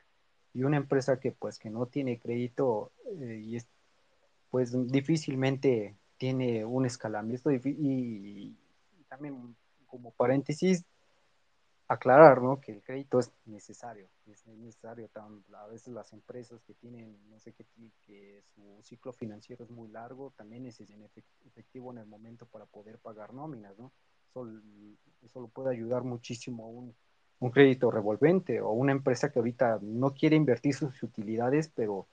Y una empresa que pues que no tiene crédito eh, y es, pues difícilmente tiene un escalamiento y, y también como paréntesis aclarar, ¿no? Que el crédito es necesario, es necesario. A veces las empresas que tienen, no sé qué, que su ciclo financiero es muy largo, también necesitan efectivo en el momento para poder pagar nóminas, ¿no? Eso, eso lo puede ayudar muchísimo a un, un crédito revolvente o una empresa que ahorita no quiere invertir sus utilidades, pero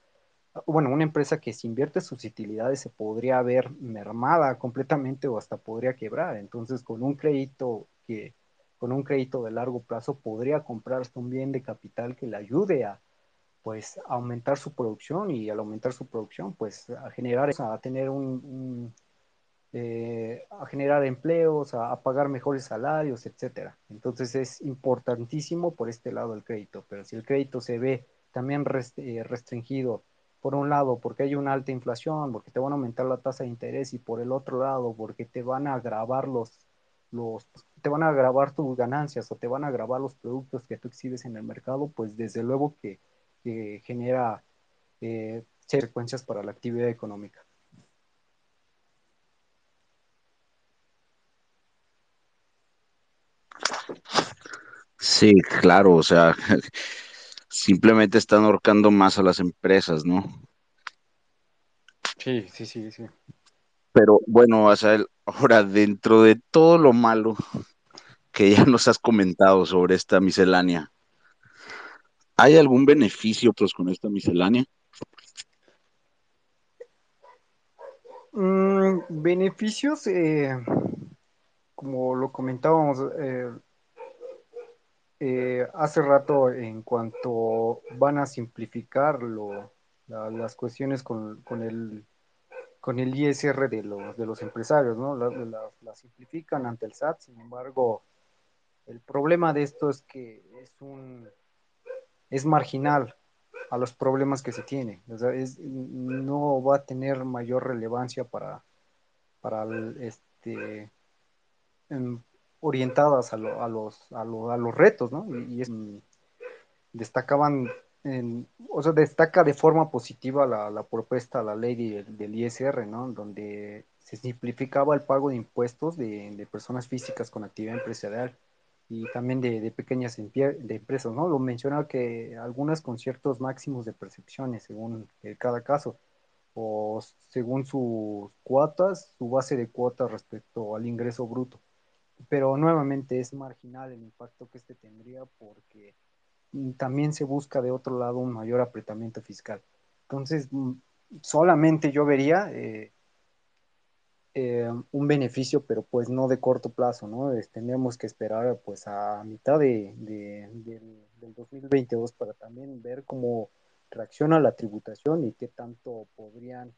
bueno, una empresa que si invierte sus utilidades se podría ver mermada completamente o hasta podría quebrar. Entonces, con un crédito que con un crédito de largo plazo podría comprarse un bien de capital que le ayude a pues aumentar su producción y al aumentar su producción pues a generar a tener un, eh, a generar empleos a, pagar mejores salarios etcétera. Entonces es importantísimo por este lado el crédito pero si el crédito se ve también eh, restringido por un lado porque hay una alta inflación porque te van a aumentar la tasa de interés y por el otro lado porque te van a agravar los los te van a grabar tus ganancias o te van a grabar los productos que tú exhibes en el mercado, pues desde luego que, genera eh, consecuencias para la actividad económica. Sí, claro, o sea, [laughs] simplemente están ahorcando más a las empresas, ¿no? Sí, sí, sí, sí. Pero bueno, o sea, ahora dentro de todo lo malo que ya nos has comentado sobre esta miscelánea. ¿Hay algún beneficio pues, con esta miscelánea? Mm, beneficios, eh, como lo comentábamos eh, eh, hace rato, en cuanto van a simplificar las cuestiones con, el con el ISR de los, de los empresarios, ¿no? La, simplifican ante el SAT, sin embargo, el problema de esto es que es un es marginal a los problemas que se tiene. O sea, no va a tener mayor relevancia para, para este orientadas a, a, los, a, los retos, ¿no? Y, destacaban, o sea, destaca de forma positiva la, la propuesta, la ley del ISR, ¿no? Donde se simplificaba el pago de impuestos de, de personas físicas con actividad empresarial y también de, pequeñas de empresas, ¿no? Lo mencionaba que algunas con ciertos máximos de percepciones según cada caso, o según sus cuotas, su base de cuotas respecto al ingreso bruto. Pero nuevamente es marginal el impacto que este tendría porque también se busca de otro lado un mayor apretamiento fiscal. Entonces, mm, solamente yo vería eh, eh, un beneficio, pero pues no de corto plazo, ¿no? tenemos que esperar pues a mitad de, del, 2022 para también ver cómo reacciona la tributación y qué tanto podrían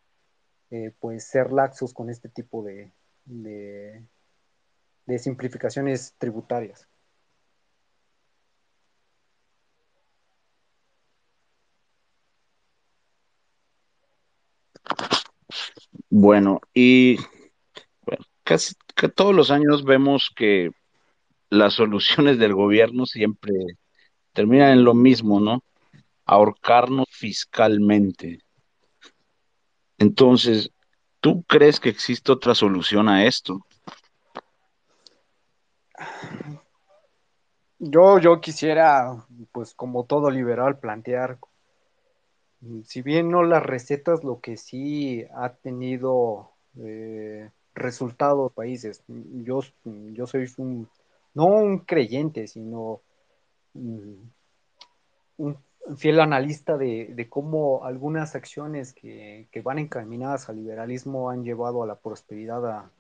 eh, pues ser laxos con este tipo de, de, de simplificaciones tributarias. Bueno, y casi que todos los años vemos que las soluciones del gobierno siempre terminan en lo mismo, ¿no? Ahorcarnos fiscalmente. Entonces, ¿tú crees que existe otra solución a esto? Yo, yo quisiera, pues como todo liberal, plantear, si bien no las recetas, lo que sí ha tenido eh, resultados países. Yo, yo soy un, no un creyente, sino mm, un fiel analista de, cómo algunas acciones que, van encaminadas al liberalismo han llevado a la prosperidad a,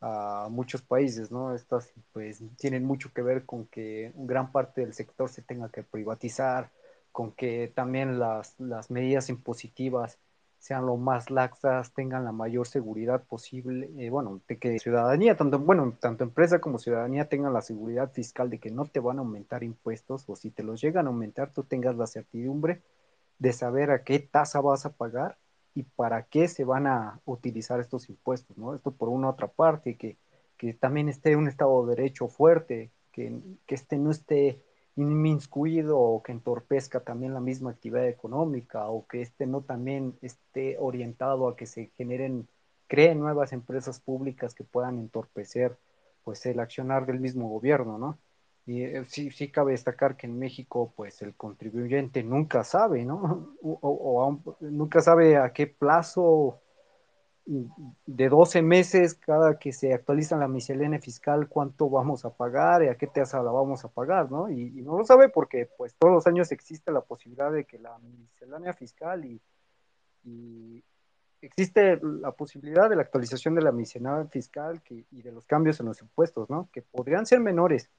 a muchos países, ¿no? Estas pues tienen mucho que ver con que gran parte del sector se tenga que privatizar, con que también las, las medidas impositivas sean lo más laxas, tengan la mayor seguridad posible, eh, bueno, de que ciudadanía, tanto, bueno, tanto empresa como ciudadanía tengan la seguridad fiscal de que no te van a aumentar impuestos o si te los llegan a aumentar, tú tengas la certidumbre de saber a qué tasa vas a pagar y para qué se van a utilizar estos impuestos, ¿no? Esto por una otra parte, que, que también esté un Estado de Derecho fuerte, que, que este no esté inmiscuido o que entorpezca también la misma actividad económica o que este no también esté orientado a que se generen, creen nuevas empresas públicas que puedan entorpecer pues el accionar del mismo gobierno, ¿no? Y eh, sí, sí cabe destacar que en México, pues el contribuyente nunca sabe, ¿no? [laughs] O, nunca sabe a qué plazo de 12 meses cada que se actualiza la miscelánea fiscal cuánto vamos a pagar y a qué tasa la vamos a pagar, ¿no? Y, no lo sabe porque pues todos los años existe la posibilidad de que la miscelánea fiscal y, existe la posibilidad de la actualización de la miscelánea fiscal y de los cambios en los impuestos, ¿no? Que podrían ser menores,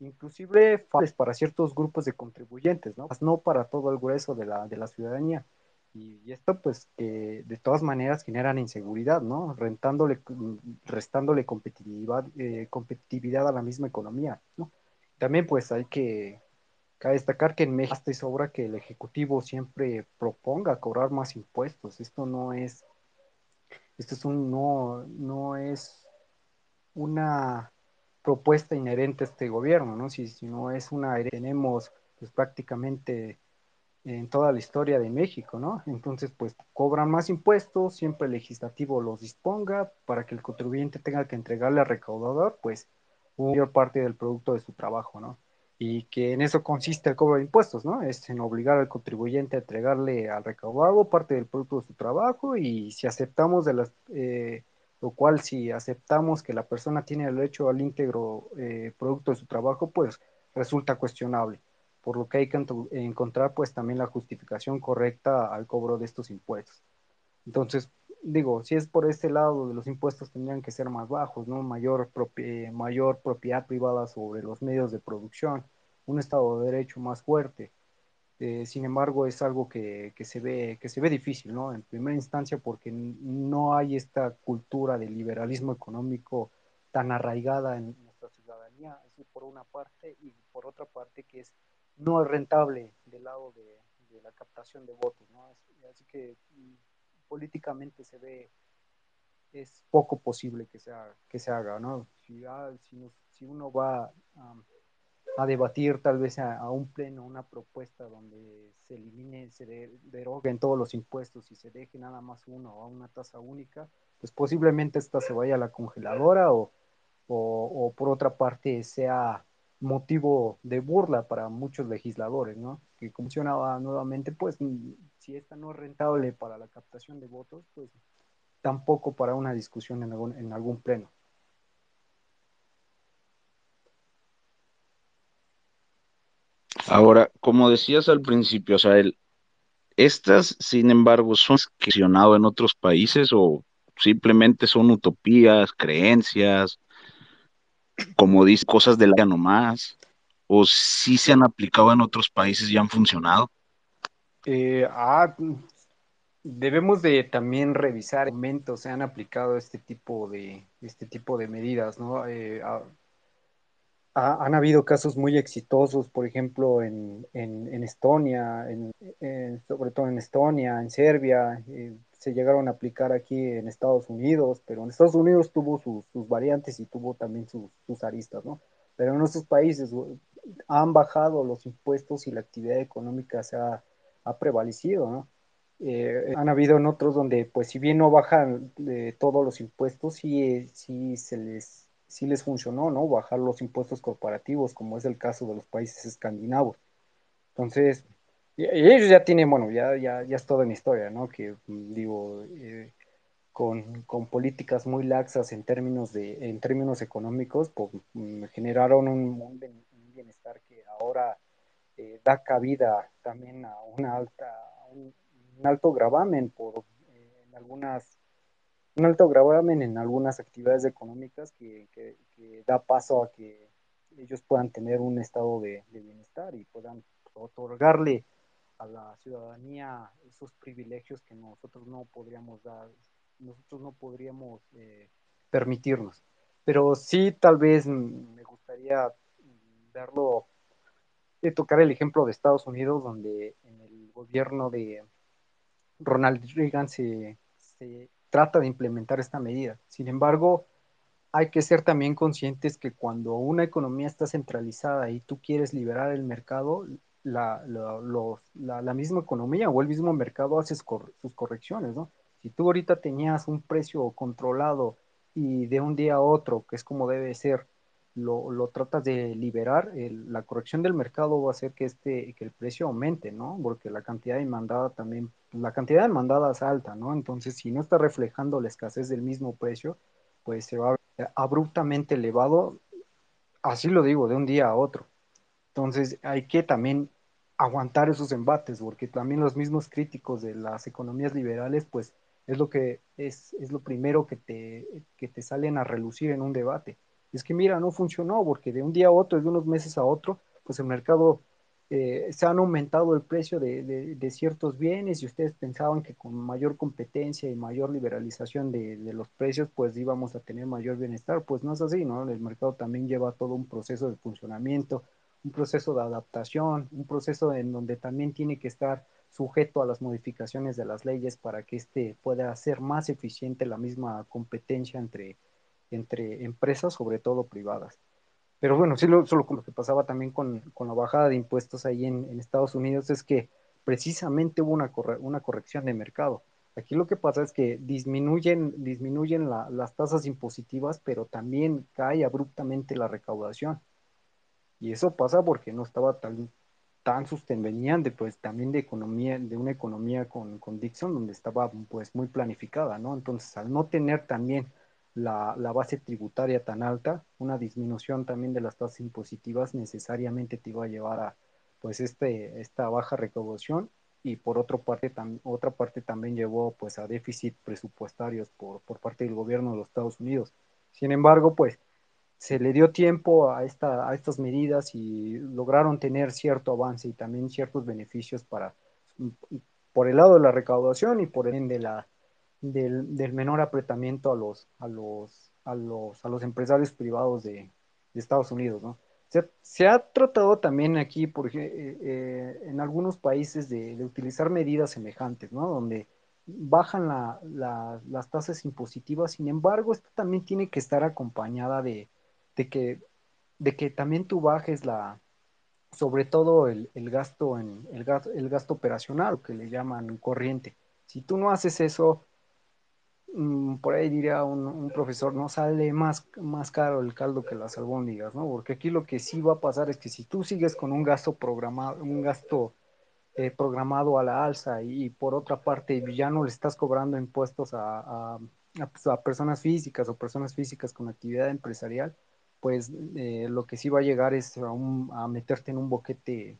inclusive para ciertos grupos de contribuyentes, ¿no? No para todo el grueso de la, de la ciudadanía. Y, esto, pues, que de todas maneras generan inseguridad, ¿no? Rentándole, restándole competitividad, eh, competitividad a la misma economía, ¿no? También, pues, hay que, destacar que en México estoy sobra que el Ejecutivo siempre proponga cobrar más impuestos. Esto no es, esto es un, no, no es una propuesta inherente a este gobierno, ¿no? Si, si no es una, tenemos pues prácticamente en toda la historia de México, ¿no? Entonces, pues cobran más impuestos, siempre el legislativo los disponga para que el contribuyente tenga que entregarle al recaudador, pues, una mayor parte del producto de su trabajo, ¿no? Y que en eso consiste el cobro de impuestos, ¿no? Es en obligar al contribuyente a entregarle al recaudado parte del producto de su trabajo y si aceptamos de las... Eh, lo cual si aceptamos que la persona tiene el derecho al íntegro eh, producto de su trabajo, pues resulta cuestionable, por lo que hay que encontrar pues también la justificación correcta al cobro de estos impuestos. Entonces, digo, si es por este lado de los impuestos tendrían que ser más bajos, ¿no? Mayor, mayor propiedad privada sobre los medios de producción, un Estado de Derecho más fuerte, eh, sin embargo, es algo que, que, se ve, que se ve difícil, ¿no? En primera instancia, porque no hay esta cultura del liberalismo económico tan arraigada en nuestra ciudadanía, eso por una parte, y por otra parte que es no es rentable del lado de, de la captación de votos, ¿no? Así que mm, políticamente se ve, es poco posible que se haga, que se haga ¿no? Si, si uno va a debatir tal vez a, un pleno una propuesta donde se elimine, se deroguen todos los impuestos y se deje nada más uno o una tasa única, pues posiblemente esta se vaya a la congeladora o, o, por otra parte sea motivo de burla para muchos legisladores, ¿no? Que como nuevamente, pues si esta no es rentable para la captación de votos, pues tampoco para una discusión en algún, en algún pleno. Ahora, como decías al principio, o sea, el, estas, sin embargo, son cuestionadas en otros países o simplemente son utopías, creencias, como dice, cosas de la nomás, o si se han aplicado en otros países y han funcionado. Eh, ah, debemos de también revisar momentos se han aplicado este tipo de este tipo de medidas, ¿no? Eh, han habido casos muy exitosos, por ejemplo, en, en, Estonia, en, sobre todo en Estonia, en Serbia, eh, se llegaron a aplicar aquí en Estados Unidos, pero en Estados Unidos tuvo sus, variantes y tuvo también sus, aristas, ¿no? Pero en nuestros países han bajado los impuestos y la actividad económica se ha, prevalecido, ¿no? Eh, han habido en otros donde, pues, si bien no bajan todos los impuestos, sí, sí se les sí les funcionó, ¿no? Bajar los impuestos corporativos, como es el caso de los países escandinavos. Entonces, ellos ya tienen, bueno, ya, ya, ya es toda en historia, ¿no? Que mm, digo, eh, con, con, políticas muy laxas en términos de, en términos económicos, pues mm, generaron un, bienestar que ahora eh, da cabida también a una alta, un, alto gravamen por eh, en algunas un alto gravamen en algunas actividades económicas que, da paso a que ellos puedan tener un estado de, bienestar y puedan otorgarle a la ciudadanía esos privilegios que nosotros no podríamos dar, nosotros no podríamos eh, permitirnos. Pero sí, tal vez me gustaría verlo, de tocar el ejemplo de Estados Unidos, donde en el gobierno de Ronald Reagan se, se trata de implementar esta medida. Sin embargo, hay que ser también conscientes que cuando una economía está centralizada y tú quieres liberar el mercado, la, la, misma economía o el mismo mercado hace sus correcciones, ¿no? Si tú ahorita tenías un precio controlado y de un día a otro, que es como debe ser, lo, lo tratas de liberar, la corrección del mercado va a hacer que, este, que el precio aumente, ¿no? Porque la cantidad demandada también, la cantidad demandada es alta, ¿no? Entonces, si no está reflejando la escasez del mismo precio, pues se va a ver abruptamente elevado, así lo digo, de un día a otro. Entonces, hay que también aguantar esos embates, porque también los mismos críticos de las economías liberales, pues es lo que es, es lo primero que te, que te salen a relucir en un debate es que mira, no funcionó porque de un día a otro, de unos meses a otro, pues el mercado eh, se han aumentado el precio de, ciertos bienes y ustedes pensaban que con mayor competencia y mayor liberalización de, los precios, pues íbamos a tener mayor bienestar. Pues no es así, ¿no? El mercado también lleva todo un proceso de funcionamiento, un proceso de adaptación, un proceso en donde también tiene que estar sujeto a las modificaciones de las leyes para que éste pueda hacer más eficiente la misma competencia entre entre empresas, sobre todo privadas. Pero bueno, sí, lo, solo lo que pasaba también con, con la bajada de impuestos ahí en, Estados Unidos es que precisamente hubo una, una corrección de mercado. Aquí lo que pasa es que disminuyen, disminuyen la, las tasas impositivas, pero también cae abruptamente la recaudación. Y eso pasa porque no estaba tan, tan venían de, pues, también de economía, de una economía con, con Dixon, donde estaba pues muy planificada, ¿no? Entonces, al no tener también la, base tributaria tan alta, una disminución también de las tasas impositivas necesariamente te iba a llevar a pues este, esta baja recaudación y por otra parte, otra parte también llevó pues a déficit presupuestarios por, por parte del gobierno de los Estados Unidos. Sin embargo, pues se le dio tiempo a, esta, a estas medidas y lograron tener cierto avance y también ciertos beneficios para por el lado de la recaudación y por el de la del, menor apretamiento a los, a los, a los, a los empresarios privados de, Estados Unidos, ¿no? Se, ha tratado también aquí, por eh, eh, en algunos países de, utilizar medidas semejantes, ¿no? Donde bajan las tasas impositivas, sin embargo, esto también tiene que estar acompañada de, que, de que también tú bajes la, sobre todo el, gasto en el gasto, el gasto operacional, que le llaman corriente. Si tú no haces eso, Mm, por ahí diría un, profesor, no sale más, más caro el caldo que las albóndigas, ¿no? Porque aquí lo que sí va a pasar es que si tú sigues con un gasto programado, un gasto eh, programado a la alza y, por otra parte ya no le estás cobrando impuestos a, pues, a, personas físicas o personas físicas con actividad empresarial, pues eh, lo que sí va a llegar es a, meterte en un boquete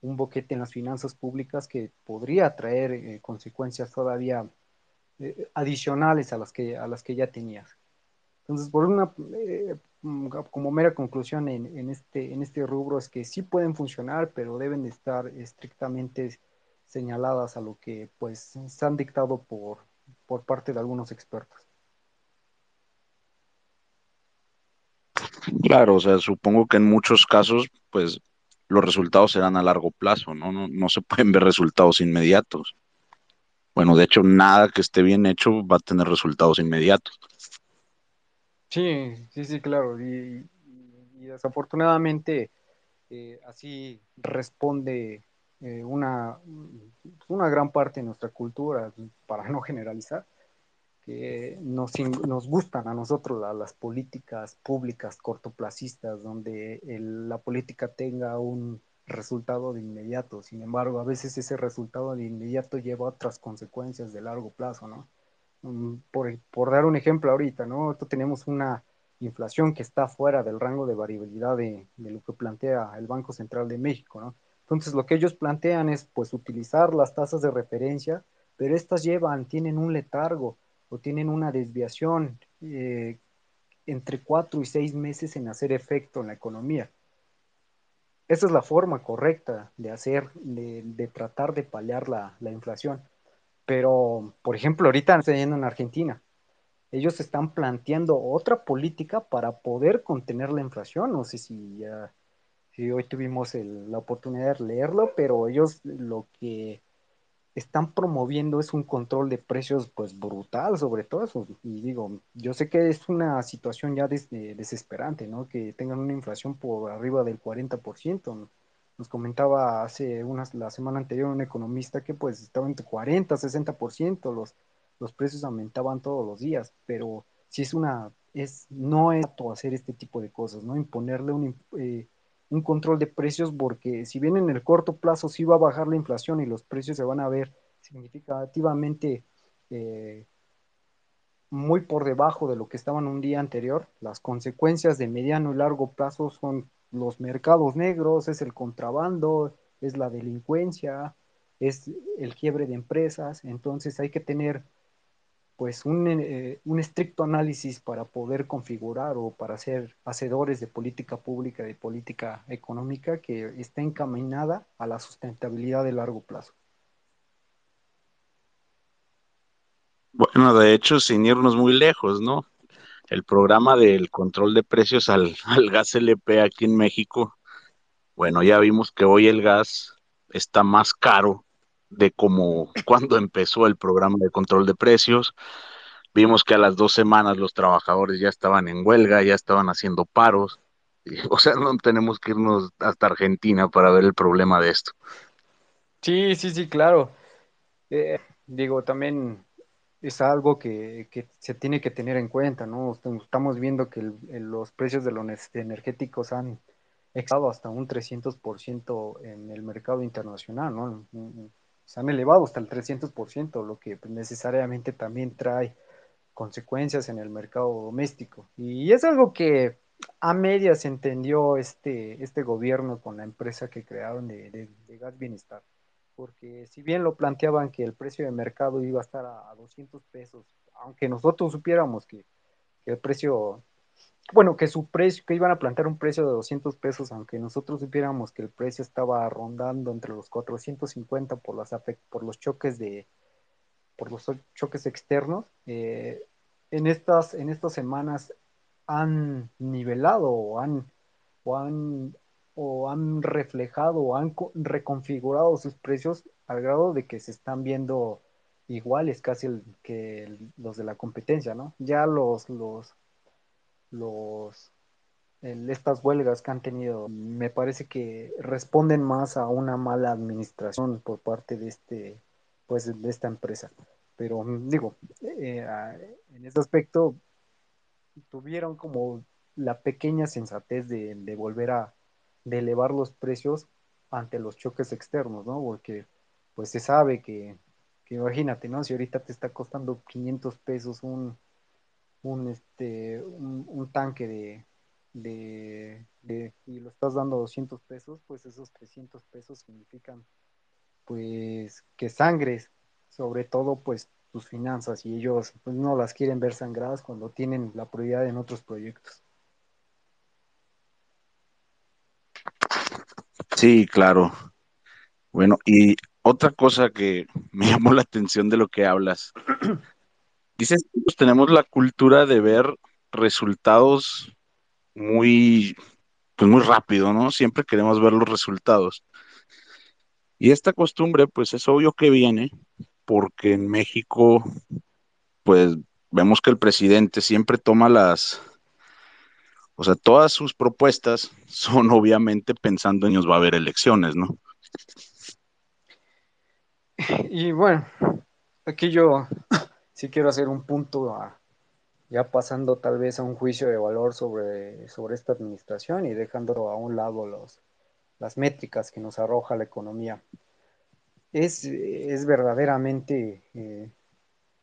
un boquete en las finanzas públicas que podría traer eh, consecuencias todavía eh, adicionales a las, que, a las que ya tenías. Entonces, por una, eh, como mera conclusión en, este, en este rubro es que sí pueden funcionar, pero deben de estar estrictamente señaladas a lo que pues se han dictado por, por parte de algunos expertos. Claro, o sea, supongo que en muchos casos, pues los resultados serán a largo plazo, ¿no? No, no se [laughs] pueden ver resultados inmediatos. Bueno, de hecho, nada que esté bien hecho va a tener resultados inmediatos. Sí, sí, sí, claro. Y, desafortunadamente eh, así responde eh, una, una gran parte de nuestra cultura, para no generalizar, que nos, nos gustan a nosotros las políticas públicas cortoplacistas, donde la política tenga un resultado de inmediato. Sin embargo, a veces ese resultado de inmediato lleva otras consecuencias de largo plazo, ¿no? Mm, por, por dar un ejemplo ahorita, ¿no? tenemos una inflación que está fuera del rango de variabilidad de, de, lo que plantea el Banco Central de México, ¿no? Entonces, lo que ellos plantean es, pues, utilizar las tasas de referencia, pero estas llevan, tienen un letargo, o tienen una desviación eh, entre cuatro y seis meses en hacer efecto en la economía. Esa es la forma correcta de hacer, de, tratar de paliar la, inflación. Pero, por ejemplo, ahorita estoy yendo en Argentina. Ellos están planteando otra política para poder contener la inflación. No sé si ya, si hoy tuvimos la oportunidad de leerlo, pero ellos lo que están promoviendo es un control de precios pues brutal sobre todo eso. Y digo, yo sé que es una situación ya desesperante, ¿no? Que tengan una inflación por arriba del 40%. Nos comentaba hace unas, la semana anterior un economista que pues estaba entre 40, 60%, los, los precios aumentaban todos los días, pero si es una, es, no es hacer este tipo de cosas, ¿no? Imponerle un, eh, un control de precios porque si bien en el corto plazo sí va a bajar la inflación y los precios se van a ver significativamente eh, muy por debajo de lo que estaban un día anterior, las consecuencias de mediano y largo plazo son los mercados negros, es el contrabando, es la delincuencia, es el quiebre de empresas, entonces hay que tener pues eh, un, estricto análisis para poder configurar o para ser hacedores de política pública, de política económica que esté encaminada a la sustentabilidad de largo plazo. Bueno, de hecho, sin irnos muy lejos, ¿no? El programa del control de precios al, [laughs] al gas LP aquí en México, bueno, ya vimos que hoy el gas está más caro de como cuando empezó el programa de control de precios. Vimos que a las dos semanas los trabajadores ya estaban en huelga, ya estaban haciendo paros. [laughs] o sea, no tenemos que irnos hasta Argentina para ver el problema de esto. Sí, sí, sí, claro. Eh, digo, también es algo que, se tiene que tener en cuenta, ¿no? Estamos viendo que los precios de los energéticos han estado hasta un 300% en el mercado internacional, ¿no? Se han elevado hasta el 300%, lo que necesariamente también trae consecuencias en el mercado doméstico. Y es algo que a medias entendió este, este gobierno con la empresa que crearon de, Gas Bienestar. Porque si bien lo planteaban que el precio de mercado iba a estar a, 200 pesos, aunque nosotros supiéramos que el precio bueno, que su precio, que iban a plantear un precio de 200 pesos, aunque nosotros supiéramos que el precio estaba rondando entre los 450 por, las, por los choques de, por los choques externos, eh, en, estas, en estas semanas han nivelado o han, o han, o han reflejado o han reconfigurado sus precios al grado de que se están viendo iguales casi que los de la competencia, ¿no? Ya los, los los estas huelgas que han tenido me parece que responden más a una mala administración por parte de este pues de esta empresa. Pero digo eh, en este aspecto tuvieron como la pequeña sensatez de, volver a de elevar los precios ante los choques externos no porque pues se sabe que, que imagínate no si ahorita te está costando 500 pesos un un, este, un, tanque de, de, y lo estás dando 200 pesos, pues esos 300 pesos significan pues que sangres, sobre todo pues tus finanzas y ellos pues, no las quieren ver sangradas cuando tienen la prioridad en otros proyectos. Sí, claro. Bueno, y otra cosa que [laughs] me llamó la atención de lo que hablas Dices, pues tenemos la cultura de ver resultados muy, pues muy rápido, ¿no? Siempre queremos ver los resultados. Y esta costumbre, pues es obvio que viene porque en México, pues vemos que el presidente siempre toma las, o sea, todas sus propuestas son [laughs] obviamente pensando en que va a haber elecciones, ¿no? Y bueno, aquí yo sí quiero hacer un punto ya pasando tal vez a un juicio de valor sobre, sobre esta administración y dejando a un lado los, las métricas que nos arroja la economía. Es, es verdaderamente eh,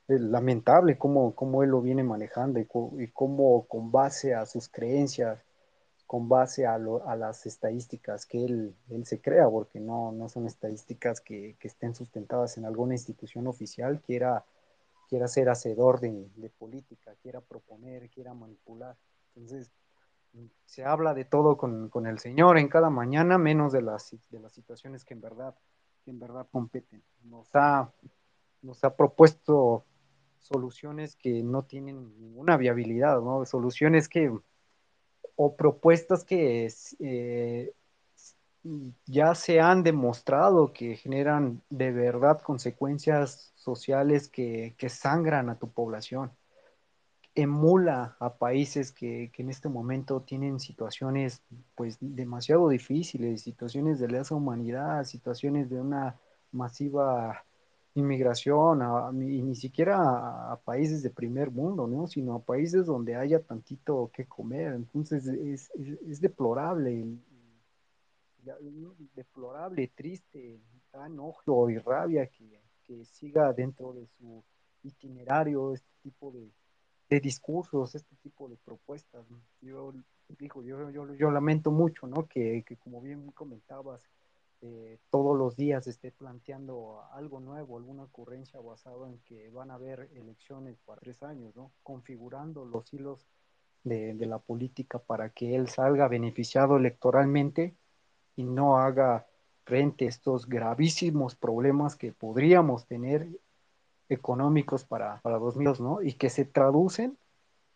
lamentable cómo, cómo, él lo viene manejando y, cómo con base a sus creencias, con base a, a las estadísticas que él, él, se crea, porque no, no son estadísticas que, que estén sustentadas en alguna institución oficial, quiera quiera ser hacedor de, política, quiera proponer, quiera manipular. Entonces, se habla de todo con, el Señor en cada mañana, menos de las, de las situaciones que en verdad, que en verdad competen. Nos ha, nos ha propuesto soluciones que no tienen ninguna viabilidad, ¿no? Soluciones que, o propuestas que eh, ya se han demostrado que generan de verdad consecuencias sociales que, sangran a tu población. Emula a países que, en este momento tienen situaciones pues demasiado difíciles, situaciones de lesa humanidad, situaciones de una masiva inmigración, y ni siquiera a, países de primer mundo, ¿no? sino a países donde haya tantito que comer. Entonces es, es deplorable deplorable, triste, da enojo y rabia que, siga dentro de su itinerario este tipo de, discursos, este tipo de propuestas. Yo, dijo, yo, yo, lamento mucho, ¿no? Que, como bien comentabas, eh, todos los días esté planteando algo nuevo, alguna ocurrencia basada en que van a haber elecciones para tres años, ¿no? Configurando los hilos de, de la política para que él salga beneficiado electoralmente y no haga frente a estos gravísimos problemas que podríamos tener económicos para, para 2000, ¿no? Y que se traducen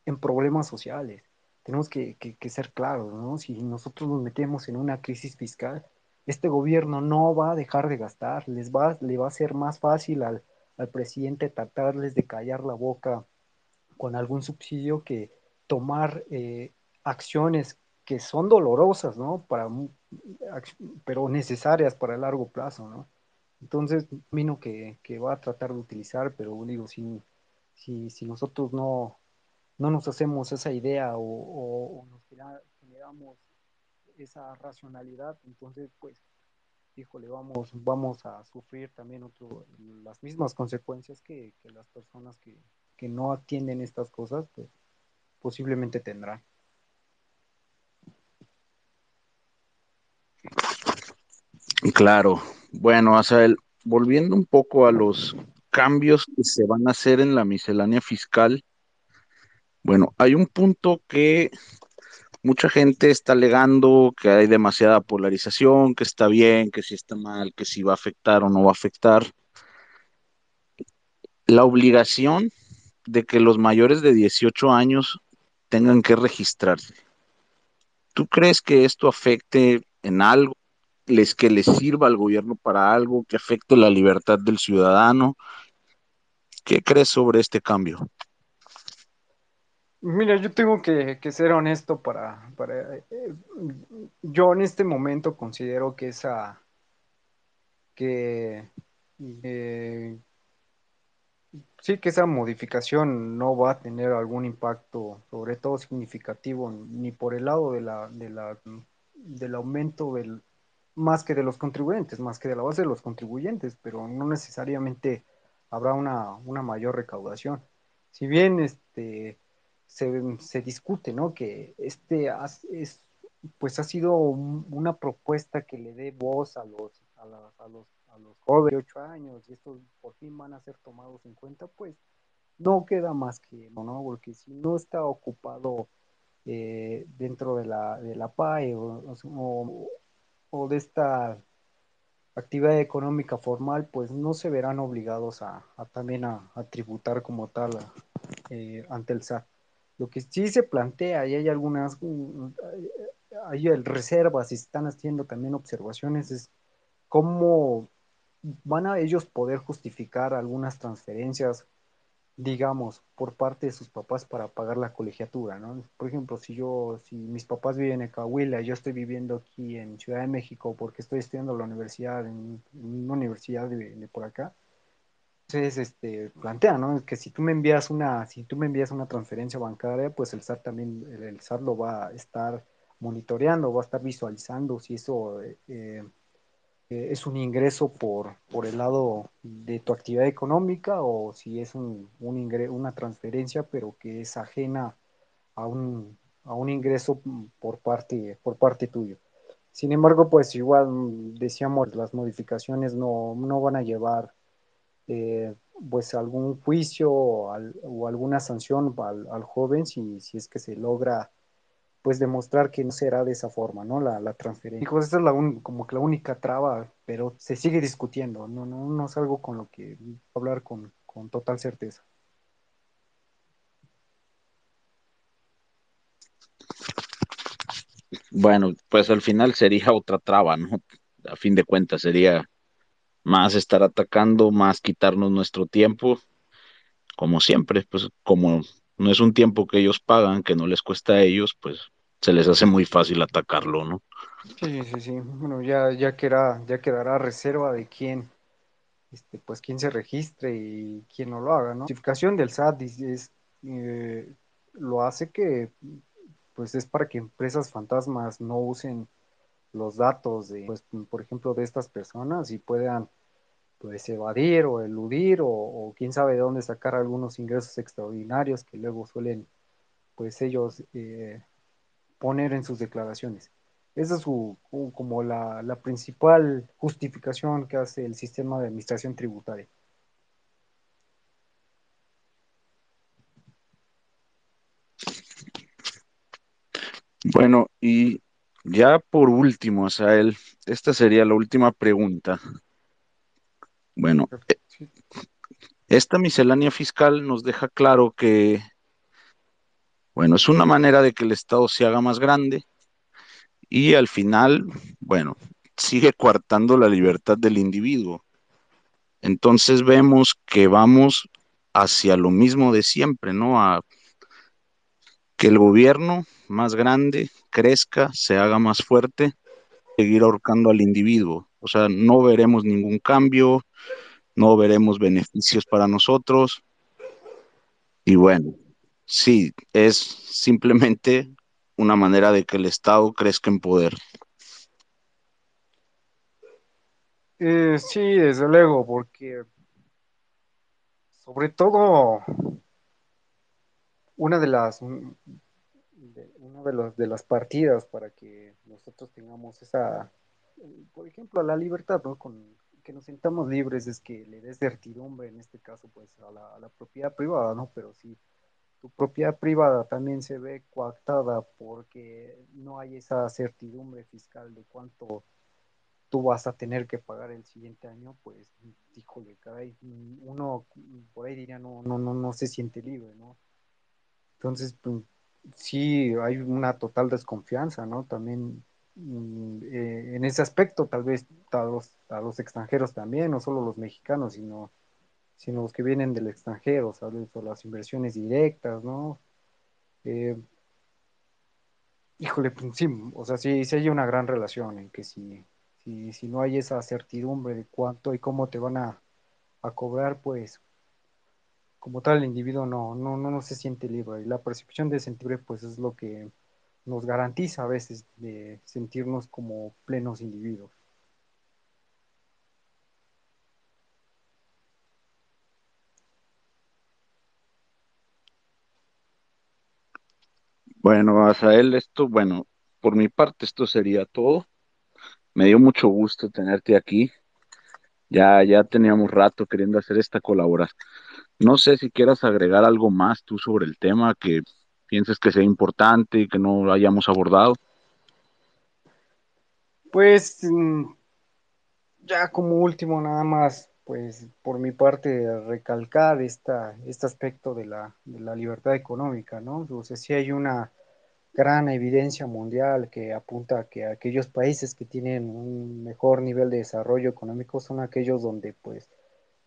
en problemas sociales. Tenemos que, ser claros, ¿no? Si nosotros nos metemos en una crisis fiscal, este gobierno no va a dejar de gastar, les va, le va a ser más fácil al, al presidente tratarles de callar la boca con algún subsidio que tomar eh, acciones que son dolorosas, ¿no? Para, pero necesarias para el largo plazo, ¿no? Entonces, vino que, que va a tratar de utilizar, pero digo, si, si, si nosotros no, no nos hacemos esa idea o, nos generamos esa racionalidad, entonces, pues, híjole, vamos, vamos a sufrir también otro, las mismas consecuencias que, que las personas que, que no atienden estas cosas, pues, posiblemente tendrán. Claro. Bueno, Asael, volviendo un poco a los cambios que se van a hacer en la miscelánea fiscal, bueno, hay un punto que mucha gente está alegando que hay demasiada polarización, que está bien, que si está mal, que si va a afectar o no va a afectar. La obligación de que los mayores de 18 años tengan que registrarse. ¿Tú crees que esto afecte en algo les, que les sirva al gobierno para algo, que afecte la libertad del ciudadano. ¿Qué crees sobre este cambio? Mira, yo tengo que, ser honesto para, para eh, yo en este momento considero que esa que eh, sí que esa modificación no va a tener algún impacto, sobre todo significativo, ni por el lado de la, de la del aumento del, más que de los contribuyentes, más que de la base de los contribuyentes, pero no necesariamente habrá una, mayor recaudación. Si bien este, se, discute, ¿no? Que este es, pues ha sido una propuesta que le dé voz a los, a, los, a los jóvenes de 8 años y estos por fin van a ser tomados en cuenta, pues no queda más que, ¿no? Porque si no está ocupado eh, dentro de la, de la PAE o, de esta actividad económica formal, pues no se verán obligados a, también a, tributar como tal eh, ante el SAT. Lo que sí se plantea, y hay algunas, mm, hay reservas y están haciendo también observaciones, es cómo van a ellos poder justificar algunas transferencias digamos, por parte de sus papás para pagar la colegiatura, ¿no? Por ejemplo, si yo, si mis papás viven en Coahuila y yo estoy viviendo aquí en Ciudad de México porque estoy estudiando la universidad, en, una universidad de, por acá, entonces, este, plantea, ¿no? Que si tú me envías una, si tú me envías una transferencia bancaria, pues el SAT también, el, SAT lo va a estar monitoreando, va a estar visualizando si eso eh, es un ingreso por, por el lado de tu actividad económica o si es un, una transferencia pero que es ajena a un, a un ingreso por parte, por parte tuyo. Sin embargo, pues igual decíamos, las modificaciones no, van a llevar eh, pues algún juicio o, alguna sanción al, joven si, si, es que se logra pues demostrar que no será de esa forma, ¿no? La, la transferencia. esta es la como que la única traba, pero se sigue discutiendo, no, no, no es algo con lo que hablar con, con total certeza. Bueno, pues al final sería [laughs] otra traba, ¿no? A fin de cuentas sería más estar atacando, más quitarnos nuestro tiempo, como siempre, pues como no es un tiempo que ellos pagan, que no les cuesta a ellos, pues se les hace muy fácil atacarlo, ¿no? Sí, sí, sí. Bueno, ya, ya, quedará, ya quedará reserva de quién, este, pues quién se registre y quién no lo haga, ¿no? La notificación del SAT es, eh, lo hace que, pues es para que empresas fantasmas no usen los datos de, pues, por ejemplo, de estas personas y puedan pues evadir o eludir o, quién sabe de dónde sacar algunos ingresos extraordinarios que luego suelen pues ellos eh, poner en sus declaraciones. Esa es su, como la, la principal justificación que hace el sistema de administración tributaria. Bueno, y ya por último, Asael, esta sería la última pregunta. Bueno, esta miscelánea fiscal nos deja claro que, bueno, es una manera de que el Estado se haga más grande y al final, bueno, sigue coartando la libertad del individuo. Entonces vemos que vamos hacia lo mismo de siempre, ¿no? A que el gobierno más grande crezca, se haga más fuerte, seguir ahorcando al individuo. O sea, no veremos ningún cambio, no veremos beneficios para nosotros. Y bueno, sí, es simplemente una manera de que el Estado crezca en poder. Eh, sí, desde luego, porque sobre todo una de las una de, de las partidas para que nosotros tengamos esa por ejemplo la libertad ¿no? con que nos sintamos libres es que le des certidumbre en este caso pues a la, a la propiedad privada no pero si tu propiedad privada también se ve coactada porque no hay esa certidumbre fiscal de cuánto tú vas a tener que pagar el siguiente año, pues, híjole, caray, uno por ahí diría no, no, no, no se siente libre, ¿no? Entonces, pues, sí, hay una total desconfianza, ¿no? También mm, eh, en ese aspecto, tal vez a los, a los extranjeros también, no solo los mexicanos, sino, sino los que vienen del extranjero. O las inversiones directas, ¿no? Eh, híjole, pues, sí, o sea, sí, sí hay una gran relación en que si, si, si no hay esa certidumbre de cuánto y cómo te van a, a cobrar, pues como tal el individuo no, no, no, no se siente libre. Y la percepción de sentir pues es lo que nos garantiza a veces de sentirnos como plenos individuos. Bueno, Asael, esto, bueno, por mi parte esto sería todo. Me dio mucho gusto tenerte aquí. Ya, ya teníamos rato queriendo hacer esta colaboración no sé si quieras agregar algo más tú sobre el tema que pienses que sea importante y que no hayamos abordado. Pues mm, ya como último nada más, pues por mi parte recalcar esta, este aspecto de la, de la libertad económica, ¿no? O sea, sí hay una gran evidencia mundial que apunta a que aquellos países que tienen un mejor nivel de desarrollo económico son aquellos donde pues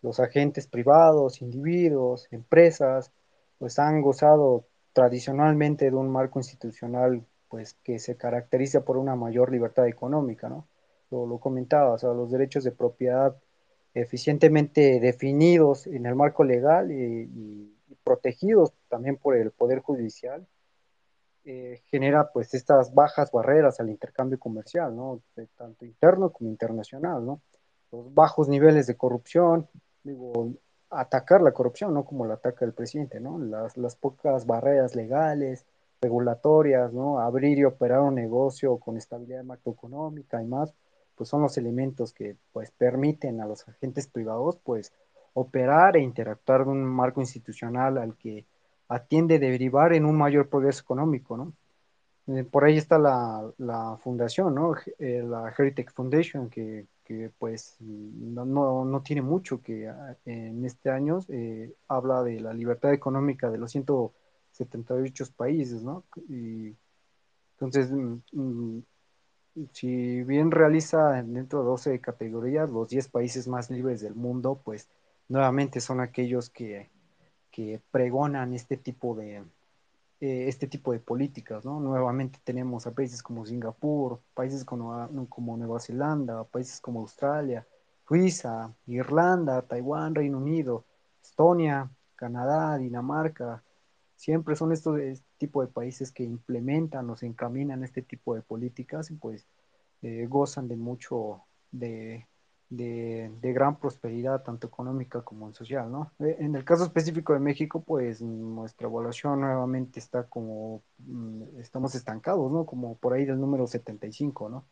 los agentes privados, individuos, empresas, pues han gozado tradicionalmente de un marco institucional pues que se caracteriza por una mayor libertad económica, ¿no? Lo, lo comentaba, o sea, los derechos de propiedad eficientemente definidos en el marco legal y, protegidos también por el Poder Judicial, eh, genera pues estas bajas barreras al intercambio comercial, ¿no? Tanto interno como internacional, ¿no? Los bajos niveles de corrupción, digo, atacar la corrupción, no como la ataca el presidente, ¿no? Las, las pocas barreras legales, regulatorias, ¿no? Abrir y operar un negocio con estabilidad macroeconómica y más, pues son los elementos que pues permiten a los agentes privados pues operar e interactuar en un marco institucional al que atiende derivar en un mayor progreso económico, ¿no? Eh, por ahí está la, la fundación, ¿no? Eh, la Heritage Foundation, que, que pues no, no, tiene mucho que ah, en este año eh, habla de la libertad económica de los 178 países, ¿no? Y entonces, mm, mm, si bien realiza dentro de 12 categorías los 10 países más libres del mundo, pues nuevamente son aquellos que, que pregonan este tipo de, eh, este tipo de políticas, ¿no? Nuevamente tenemos a países como Singapur, países como, como Nueva Zelanda, países como Australia, Suiza, Irlanda, Taiwán, Reino Unido, Estonia, Canadá, Dinamarca, siempre son estos tipo de países que implementan o se encaminan este tipo de políticas pues eh, gozan de mucho de, de, gran prosperidad, tanto económica como social, ¿no? Eh, en el caso específico de México, pues nuestra evaluación nuevamente está como, mm, estamos estancados, ¿no? Como por ahí del número 75, ¿no?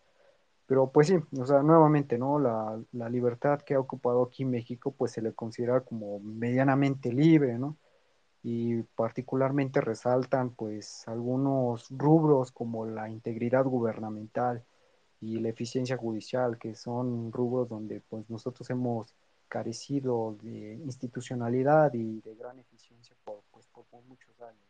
Pero pues sí, o sea, nuevamente, ¿no? La, la libertad que ha ocupado aquí México, pues se le considera como medianamente libre, ¿no? Y particularmente resaltan, pues, algunos rubros como la integridad gubernamental, y la eficiencia judicial, que son rubros donde pues nosotros hemos carecido de institucionalidad y de gran eficiencia por, pues, por muchos años.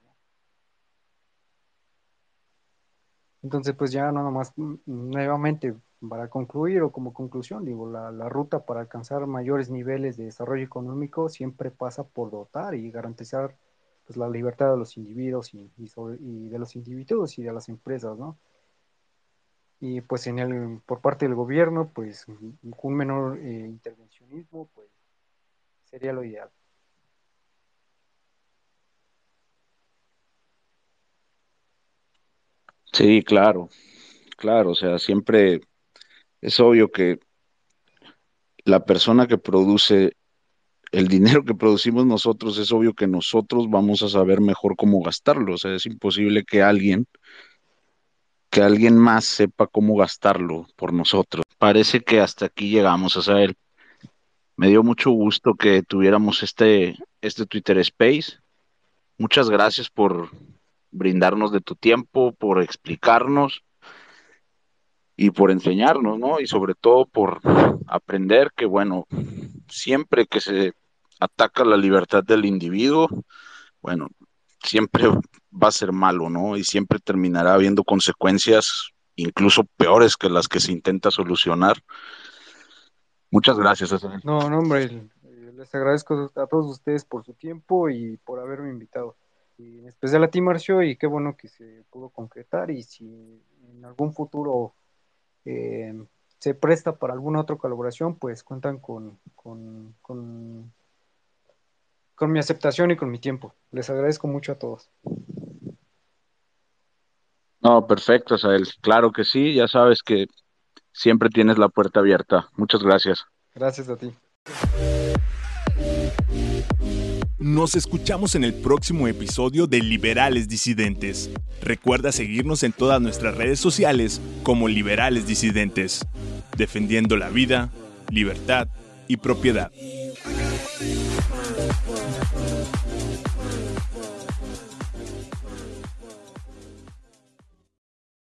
Entonces, pues ya nada más, mm, nuevamente, para concluir o como conclusión, digo, la, la, ruta para alcanzar mayores niveles de desarrollo económico siempre pasa por dotar y garantizar pues, la libertad de los individuos y, de los individuos y de las empresas, ¿no? y pues en el, por parte del gobierno, pues un menor eh, intervencionismo, pues sería lo ideal. Sí, claro, claro, o sea, siempre es obvio que la persona que produce el dinero que producimos nosotros, es obvio que nosotros vamos a saber mejor cómo gastarlo, o sea, es imposible que alguien que alguien más sepa cómo gastarlo por nosotros. Parece que hasta aquí llegamos, él me dio mucho gusto que tuviéramos este, este Twitter Space. Muchas gracias por brindarnos de tu tiempo, por explicarnos y por enseñarnos, ¿no? Y sobre todo por aprender que, bueno, siempre que se ataca la libertad del individuo, bueno, siempre va a ser malo, ¿no? Y siempre terminará habiendo consecuencias incluso peores que las que se intenta solucionar. Muchas gracias. No, no, hombre, les agradezco a todos ustedes por su tiempo y por haberme invitado. Y en especial a ti, Marcio, y qué bueno que se pudo concretar. Y si en algún futuro eh, se presta para alguna otra colaboración, pues cuentan con, con, con con mi aceptación y con mi tiempo. Les agradezco mucho a todos. No, perfecto, Sael. Claro que sí, ya sabes que siempre tienes la puerta abierta. Muchas gracias. Gracias a ti. Nos escuchamos en el próximo episodio de Liberales Disidentes. Recuerda seguirnos en todas nuestras redes sociales como Liberales Disidentes, defendiendo la vida, libertad y propiedad.